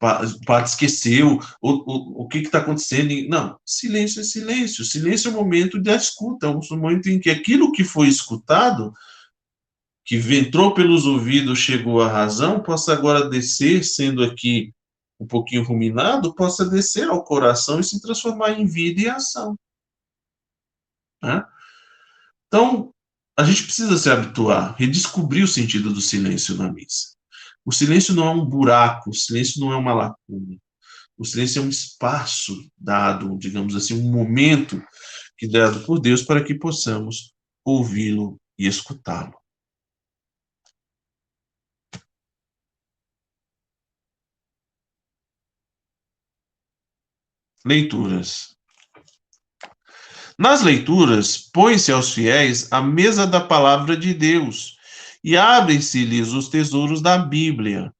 o padre esqueceu, o, o, o que está acontecendo. Não, silêncio é silêncio. Silêncio é o momento da escuta, é o momento em que aquilo que foi escutado, que entrou pelos ouvidos, chegou à razão, possa agora descer, sendo aqui um pouquinho ruminado, possa descer ao coração e se transformar em vida e ação. Né? Então, a gente precisa se habituar, redescobrir o sentido do silêncio na missa. O silêncio não é um buraco, o silêncio não é uma lacuna. O silêncio é um espaço dado, digamos assim, um momento que dado por Deus para que possamos ouvi-lo e escutá-lo. Leituras. Nas leituras, põe-se aos fiéis a mesa da palavra de Deus e abrem-se-lhes os tesouros da Bíblia.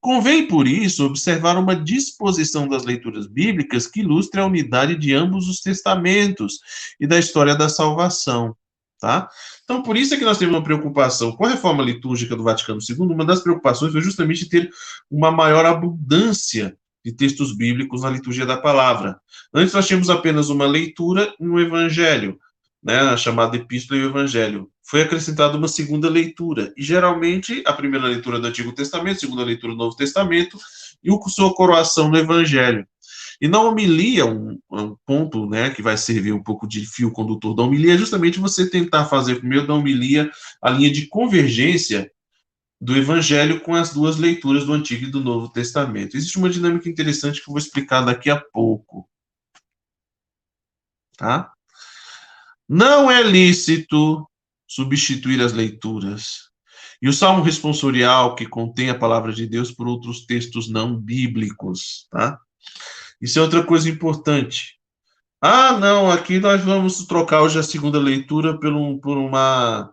Convém, por isso, observar uma disposição das leituras bíblicas que ilustre a unidade de ambos os testamentos e da história da salvação. Tá? Então, por isso é que nós temos uma preocupação com a reforma litúrgica do Vaticano II. Uma das preocupações foi justamente ter uma maior abundância de textos bíblicos na liturgia da palavra. Antes nós tínhamos apenas uma leitura no Evangelho, né, chamada Epístola e o Evangelho foi acrescentada uma segunda leitura. E geralmente a primeira leitura do Antigo Testamento, a segunda leitura do Novo Testamento e o sua coroação no Evangelho. E na homilia, um, um, ponto né, que vai servir um pouco de fio condutor da homilia é justamente você tentar fazer, por meio da homilia, a linha de convergência do Evangelho com as duas leituras do Antigo e do Novo Testamento. Existe uma dinâmica interessante que eu vou explicar daqui a pouco. Tá? Não é lícito substituir as leituras. E o Salmo responsorial, que contém a palavra de Deus, por outros textos não bíblicos, tá? Isso é outra coisa importante. Ah, não, aqui nós vamos trocar hoje a segunda leitura por, um, por uma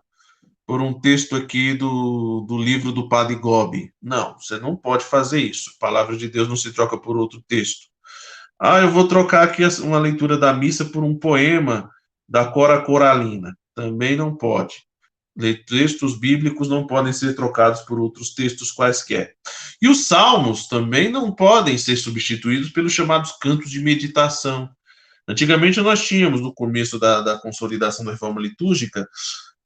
por um texto aqui do, do livro do Padre Gobi. Não, você não pode fazer isso. A palavra de Deus não se troca por outro texto. Ah, eu vou trocar aqui uma leitura da missa por um poema da Cora Coralina também não pode. Textos bíblicos não podem ser trocados por outros textos quaisquer. E os salmos também não podem ser substituídos pelos chamados cantos de meditação. Antigamente nós tínhamos, no começo da, da consolidação da reforma litúrgica,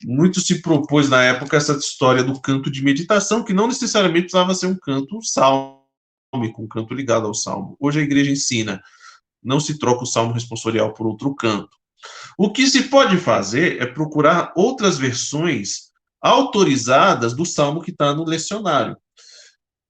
muito se propôs na época essa história do canto de meditação, que não necessariamente precisava ser um canto salmo, com um canto ligado ao salmo. Hoje a igreja ensina, não se troca o salmo responsorial por outro canto. O que se pode fazer é procurar outras versões autorizadas do salmo que está no lecionário.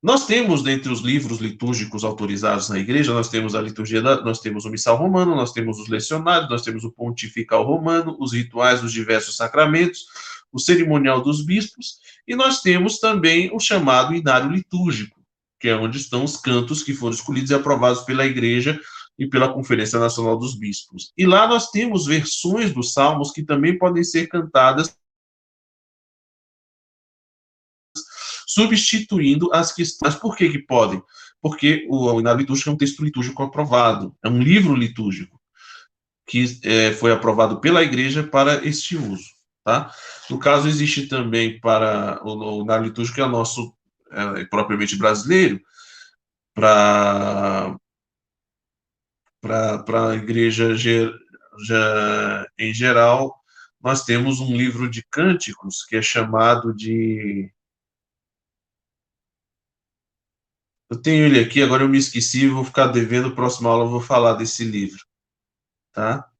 Nós temos, dentre os livros litúrgicos autorizados na igreja, nós temos a liturgia, da, nós temos o missal romano, nós temos os lecionários, nós temos o pontifical romano, os rituais dos diversos sacramentos, o cerimonial dos bispos, e nós temos também o chamado inário litúrgico, que é onde estão os cantos que foram escolhidos e aprovados pela igreja e pela Conferência Nacional dos Bispos. E lá nós temos versões dos salmos que também podem ser cantadas substituindo as questões. Mas por que que podem? Porque o Inário Litúrgico é um texto litúrgico aprovado, é um livro litúrgico que é, foi aprovado pela Igreja para este uso. Tá? No caso, existe também para o, o Inário Litúrgico, que é nosso é, propriamente brasileiro, para para a igreja já, em geral, nós temos um livro de cânticos que é chamado de. Eu tenho ele aqui, agora eu me esqueci, vou ficar devendo, próxima aula eu vou falar desse livro. Tá?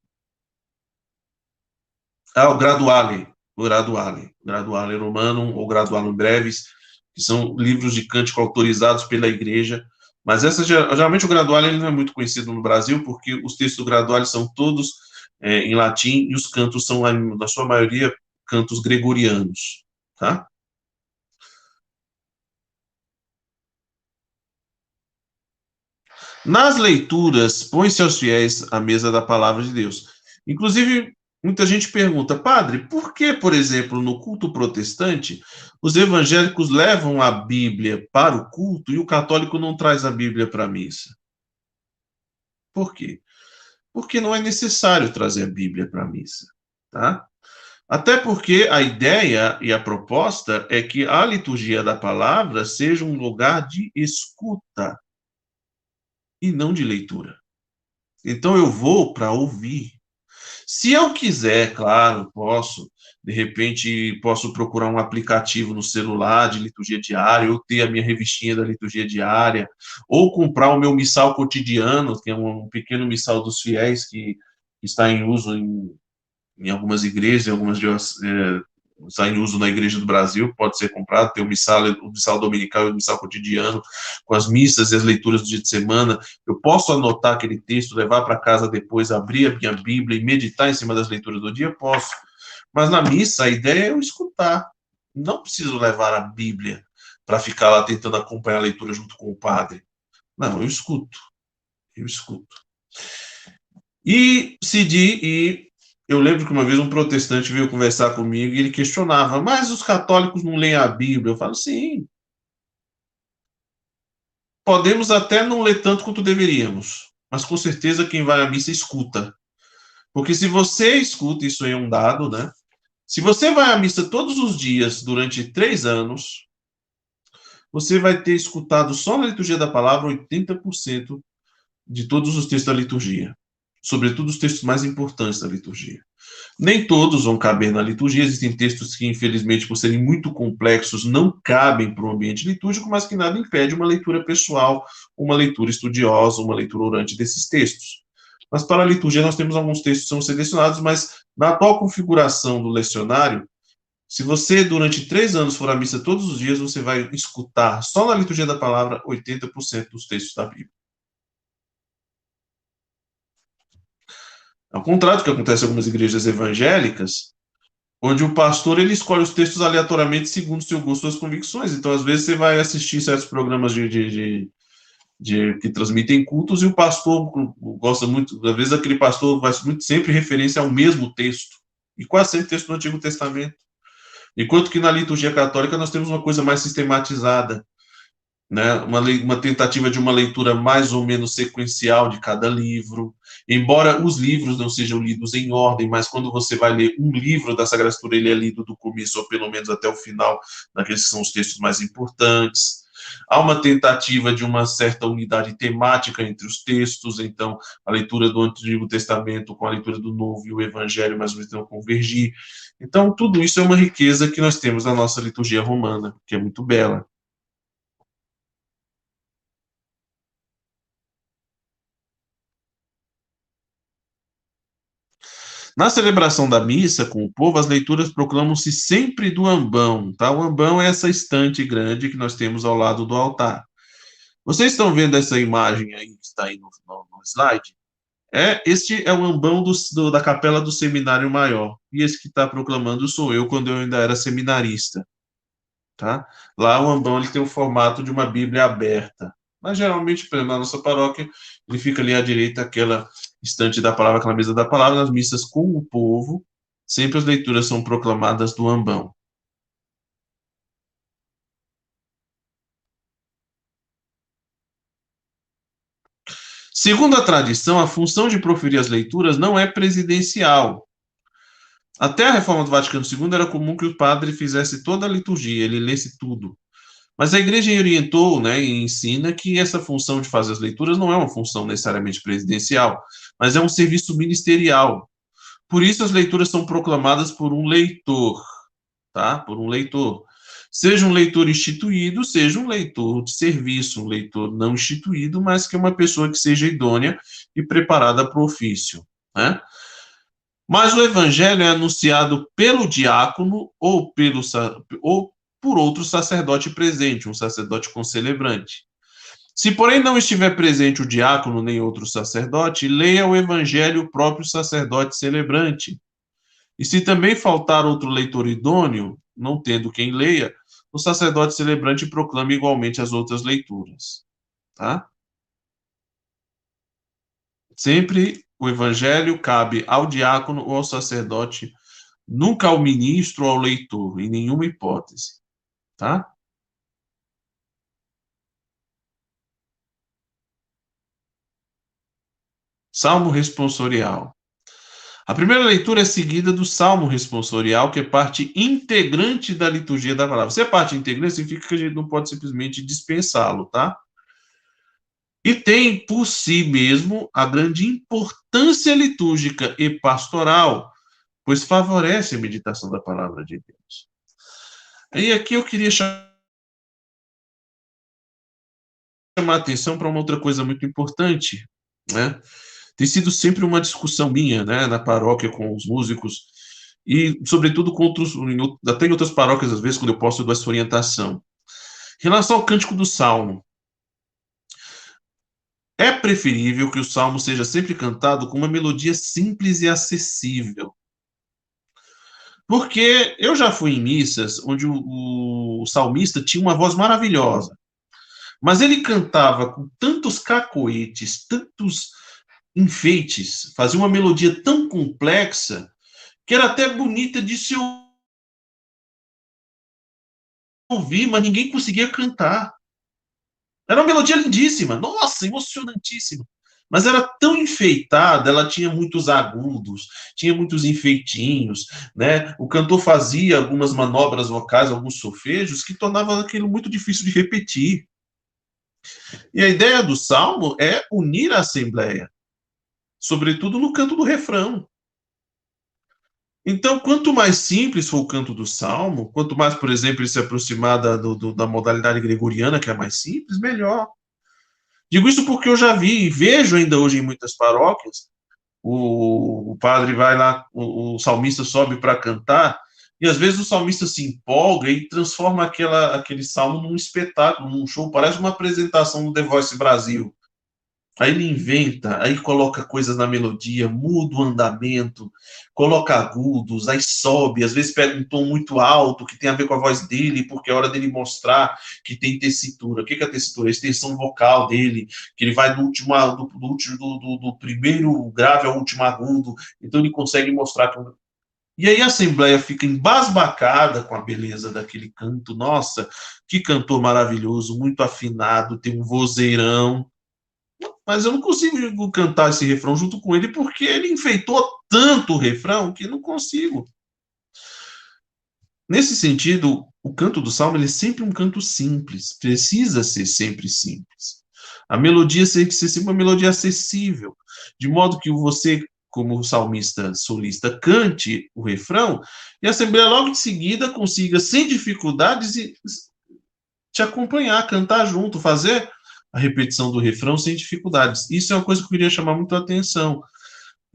Ah, o Graduale, o Graduale, Graduale Romanum ou Graduale Breves, que são livros de cântico autorizados pela igreja mas essa, geralmente o gradual ele não é muito conhecido no Brasil, porque os textos do gradual são todos é, em latim e os cantos são, na sua maioria, cantos gregorianos, tá? Nas leituras, põe-se aos fiéis à mesa da palavra de Deus. Inclusive, Muita gente pergunta, padre, por que, por exemplo, no culto protestante, os evangélicos levam a Bíblia para o culto e o católico não traz a Bíblia para a missa? Por quê? Porque não é necessário trazer a Bíblia para a missa, tá? Até porque a ideia e a proposta é que a liturgia da palavra seja um lugar de escuta e não de leitura. Então eu vou para ouvir. Se eu quiser, claro, posso, de repente, posso procurar um aplicativo no celular de liturgia diária, ou ter a minha revistinha da liturgia diária, ou comprar o meu missal cotidiano, que é um pequeno missal dos fiéis que está em uso em, em algumas igrejas, em algumas é, está em uso na Igreja do Brasil, pode ser comprado, tem o missal, o missal dominical e o missal cotidiano, com as missas e as leituras do dia de semana. Eu posso anotar aquele texto, levar para casa depois, abrir a minha Bíblia e meditar em cima das leituras do dia? Posso. Mas na missa, a ideia é eu escutar. Não preciso levar a Bíblia para ficar lá tentando acompanhar a leitura junto com o padre. Não, eu escuto. Eu escuto. E Cidi e eu lembro que uma vez um protestante veio conversar comigo e ele questionava, mas os católicos não leem a Bíblia? Eu falo, sim. Podemos até não ler tanto quanto deveríamos, mas com certeza quem vai à missa escuta. Porque se você escuta, isso aí é um dado, né? Se você vai à missa todos os dias durante três anos, você vai ter escutado só na liturgia da palavra 80% de todos os textos da liturgia sobretudo os textos mais importantes da liturgia. Nem todos vão caber na liturgia, existem textos que, infelizmente, por serem muito complexos, não cabem para o ambiente litúrgico, mas que nada impede uma leitura pessoal, uma leitura estudiosa, uma leitura orante desses textos. Mas para a liturgia nós temos alguns textos que são selecionados, mas na atual configuração do lecionário, se você durante três anos for à missa todos os dias, você vai escutar só na liturgia da palavra 80% dos textos da Bíblia. Ao contrário do que acontece em algumas igrejas evangélicas, onde o pastor ele escolhe os textos aleatoriamente segundo o seu gosto suas convicções. Então, às vezes, você vai assistir certos programas de, de, de, de, que transmitem cultos e o pastor gosta muito, às vezes, aquele pastor faz muito sempre referência ao mesmo texto, e quase sempre texto do Antigo Testamento. Enquanto que na liturgia católica nós temos uma coisa mais sistematizada né, uma, uma tentativa de uma leitura mais ou menos sequencial de cada livro, embora os livros não sejam lidos em ordem, mas quando você vai ler um livro da Sagrada Escritura, ele é lido do começo ou pelo menos até o final, naqueles que são os textos mais importantes. Há uma tentativa de uma certa unidade temática entre os textos, então a leitura do Antigo Testamento com a leitura do Novo e o Evangelho mais ou menos convergir. Então, tudo isso é uma riqueza que nós temos na nossa liturgia romana, que é muito bela. Na celebração da missa com o povo, as leituras proclamam-se sempre do ambão, tá? O ambão é essa estante grande que nós temos ao lado do altar. Vocês estão vendo essa imagem aí que está aí no, no, no slide? É, este é o ambão do, do, da capela do seminário maior. E esse que está proclamando sou eu quando eu ainda era seminarista. Tá? Lá o ambão ele tem o formato de uma Bíblia aberta. Mas geralmente, na nossa paróquia, ele fica ali à direita, aquela estante da palavra, aquela mesa da palavra, nas missas com o povo, sempre as leituras são proclamadas do ambão. Segundo a tradição, a função de proferir as leituras não é presidencial. Até a reforma do Vaticano II era comum que o padre fizesse toda a liturgia, ele lesse tudo. Mas a igreja orientou né, e ensina que essa função de fazer as leituras não é uma função necessariamente presidencial, mas é um serviço ministerial. Por isso as leituras são proclamadas por um leitor, tá? Por um leitor. Seja um leitor instituído, seja um leitor de serviço, um leitor não instituído, mas que é uma pessoa que seja idônea e preparada para o ofício, né? Mas o evangelho é anunciado pelo diácono ou pelo ou por outro sacerdote presente, um sacerdote concelebrante. Se, porém, não estiver presente o diácono nem outro sacerdote, leia o evangelho o próprio sacerdote celebrante. E se também faltar outro leitor idôneo, não tendo quem leia, o sacerdote celebrante proclama igualmente as outras leituras. Tá? Sempre o evangelho cabe ao diácono ou ao sacerdote, nunca ao ministro ou ao leitor, em nenhuma hipótese tá? Salmo responsorial. A primeira leitura é seguida do Salmo responsorial, que é parte integrante da liturgia da palavra. Se é parte integrante, significa que a gente não pode simplesmente dispensá-lo, tá? E tem por si mesmo a grande importância litúrgica e pastoral, pois favorece a meditação da palavra de Deus. E aqui eu queria chamar a atenção para uma outra coisa muito importante, né? Tem sido sempre uma discussão minha, né, na paróquia com os músicos e, sobretudo, com outros, até em outras paróquias, às vezes, quando eu posso, eu dou essa orientação. Em relação ao cântico do Salmo, é preferível que o salmo seja sempre cantado com uma melodia simples e acessível. Porque eu já fui em missas onde o, o salmista tinha uma voz maravilhosa, mas ele cantava com tantos cacoetes, tantos enfeites, fazia uma melodia tão complexa que era até bonita de se ouvir, mas ninguém conseguia cantar. Era uma melodia lindíssima, nossa, emocionantíssima. Mas era tão enfeitada, ela tinha muitos agudos, tinha muitos enfeitinhos, né? O cantor fazia algumas manobras vocais, alguns solfejos, que tornava aquilo muito difícil de repetir. E a ideia do salmo é unir a assembleia, sobretudo no canto do refrão. Então, quanto mais simples for o canto do salmo, quanto mais, por exemplo, ele se aproximar da, do, da modalidade gregoriana, que é mais simples, melhor. Digo isso porque eu já vi e vejo ainda hoje em muitas paróquias, o, o padre vai lá, o, o salmista sobe para cantar, e às vezes o salmista se empolga e transforma aquela, aquele salmo num espetáculo, num show, parece uma apresentação do The Voice Brasil. Aí ele inventa, aí coloca coisas na melodia, muda o andamento, coloca agudos, aí sobe, às vezes pega um tom muito alto, que tem a ver com a voz dele, porque é hora dele mostrar que tem tessitura. O que é a tessitura? A extensão vocal dele, que ele vai do último, do, do, do, do primeiro grave ao último agudo, então ele consegue mostrar que e aí a Assembleia fica embasbacada com a beleza daquele canto. Nossa, que cantor maravilhoso, muito afinado, tem um vozeirão mas eu não consigo cantar esse refrão junto com ele porque ele enfeitou tanto o refrão que não consigo. Nesse sentido, o canto do salmo é sempre um canto simples, precisa ser sempre simples. A melodia tem que ser sempre uma melodia acessível, de modo que você, como salmista solista, cante o refrão e a Assembleia logo em seguida consiga, sem dificuldades, te acompanhar, cantar junto, fazer a repetição do refrão sem dificuldades. Isso é uma coisa que eu queria chamar muito a atenção.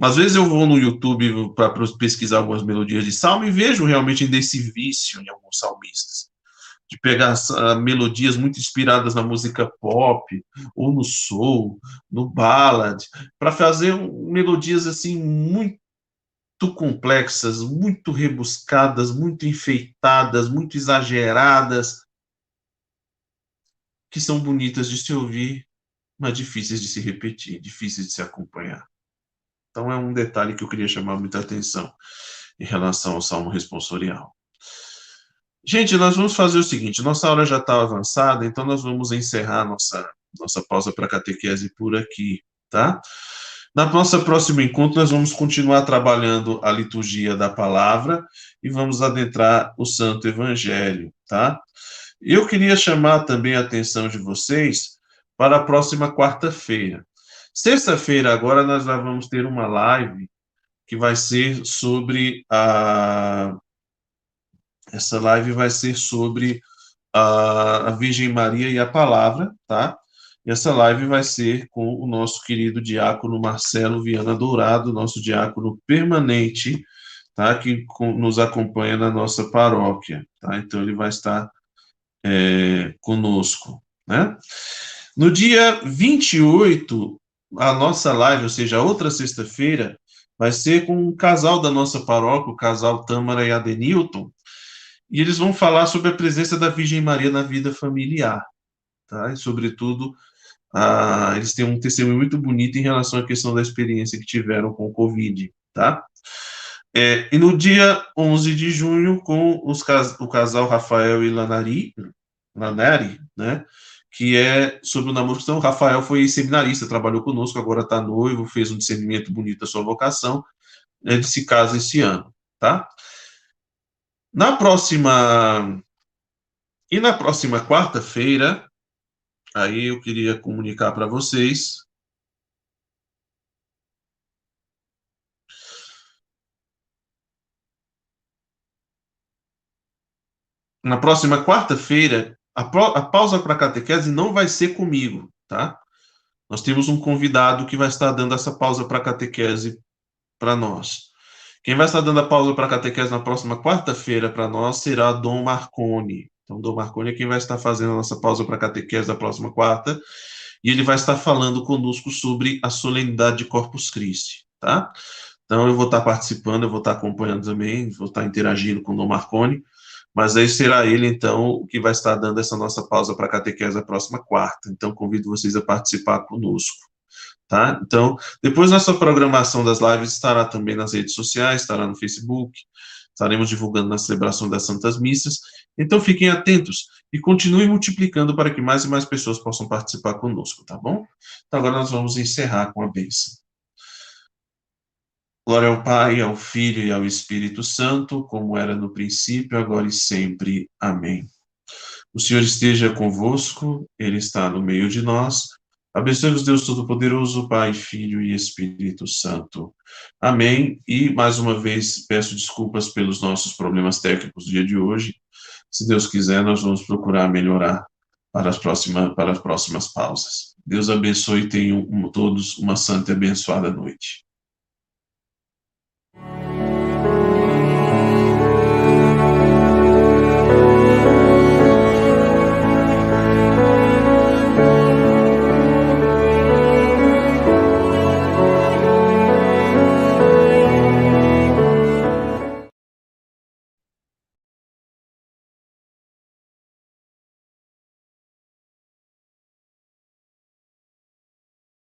Às vezes eu vou no YouTube para pesquisar algumas melodias de salmo e vejo realmente desse vício em alguns salmistas. De pegar uh, melodias muito inspiradas na música pop, ou no soul, no ballad, para fazer um, melodias assim muito complexas, muito rebuscadas, muito enfeitadas, muito exageradas, que são bonitas de se ouvir, mas difíceis de se repetir, difíceis de se acompanhar. Então é um detalhe que eu queria chamar muita atenção em relação ao salmo responsorial. Gente, nós vamos fazer o seguinte: nossa hora já está avançada, então nós vamos encerrar nossa, nossa pausa para catequese por aqui, tá? Na nossa próximo encontro, nós vamos continuar trabalhando a liturgia da palavra e vamos adentrar o Santo Evangelho, tá? Eu queria chamar também a atenção de vocês para a próxima quarta-feira. Sexta-feira, agora, nós vamos ter uma live que vai ser sobre a. Essa live vai ser sobre a, Virgem Maria e a Palavra, tá? E essa live vai ser com o nosso querido diácono Marcelo Viana Dourado, nosso diácono permanente, tá? Que nos acompanha na nossa paróquia, tá? Então ele vai estar é, conosco. Né? No dia 28, a nossa live, ou seja, a outra sexta-feira, vai ser com um casal da nossa paróquia, o casal Tâmara e Adenilton, e eles vão falar sobre a presença da Virgem Maria na vida familiar, tá? E, sobretudo, eles têm um testemunho muito bonito em relação à questão da experiência que tiveram com o Covid, tá? É, e no dia 11 de junho, com os, o casal Rafael e Lanari, Lanari, né? Que é sobre o namoro cristão. Rafael foi seminarista, trabalhou conosco, agora está noivo, fez um discernimento bonito da sua vocação. Ele se casa esse ano, tá? Na próxima. E na próxima quarta-feira, aí eu queria comunicar para vocês na próxima quarta-feira, a, a pausa para catequese não vai ser comigo, tá? Nós temos um convidado que vai estar dando essa pausa para catequese para nós. Quem vai estar dando a pausa para catequese na próxima quarta-feira para nós será Dom Marconi. Então, Dom Marconi é quem vai estar fazendo a nossa pausa para catequese da próxima quarta, e ele vai estar falando conosco sobre a solenidade de Corpus Christi, tá? Então, eu vou estar participando, eu vou estar acompanhando também, vou estar interagindo com Dom Marconi, mas aí será ele, então, o que vai estar dando essa nossa pausa para a catequese da próxima quarta. Então, convido vocês a participar conosco. Tá? Então, depois nossa programação das lives estará também nas redes sociais, estará no Facebook, estaremos divulgando na celebração das Santas Missas. Então, fiquem atentos e continuem multiplicando para que mais e mais pessoas possam participar conosco, tá bom? Então, agora nós vamos encerrar com a bênção. Glória ao Pai, ao Filho e ao Espírito Santo, como era no princípio, agora e sempre. Amém. O Senhor esteja convosco, Ele está no meio de nós. Abençoe-vos, Deus Todo-Poderoso, Pai, Filho e Espírito Santo. Amém. E, mais uma vez, peço desculpas pelos nossos problemas técnicos do dia de hoje. Se Deus quiser, nós vamos procurar melhorar para as próximas, para as próximas pausas. Deus abençoe e tenham todos uma santa e abençoada noite. Thank you.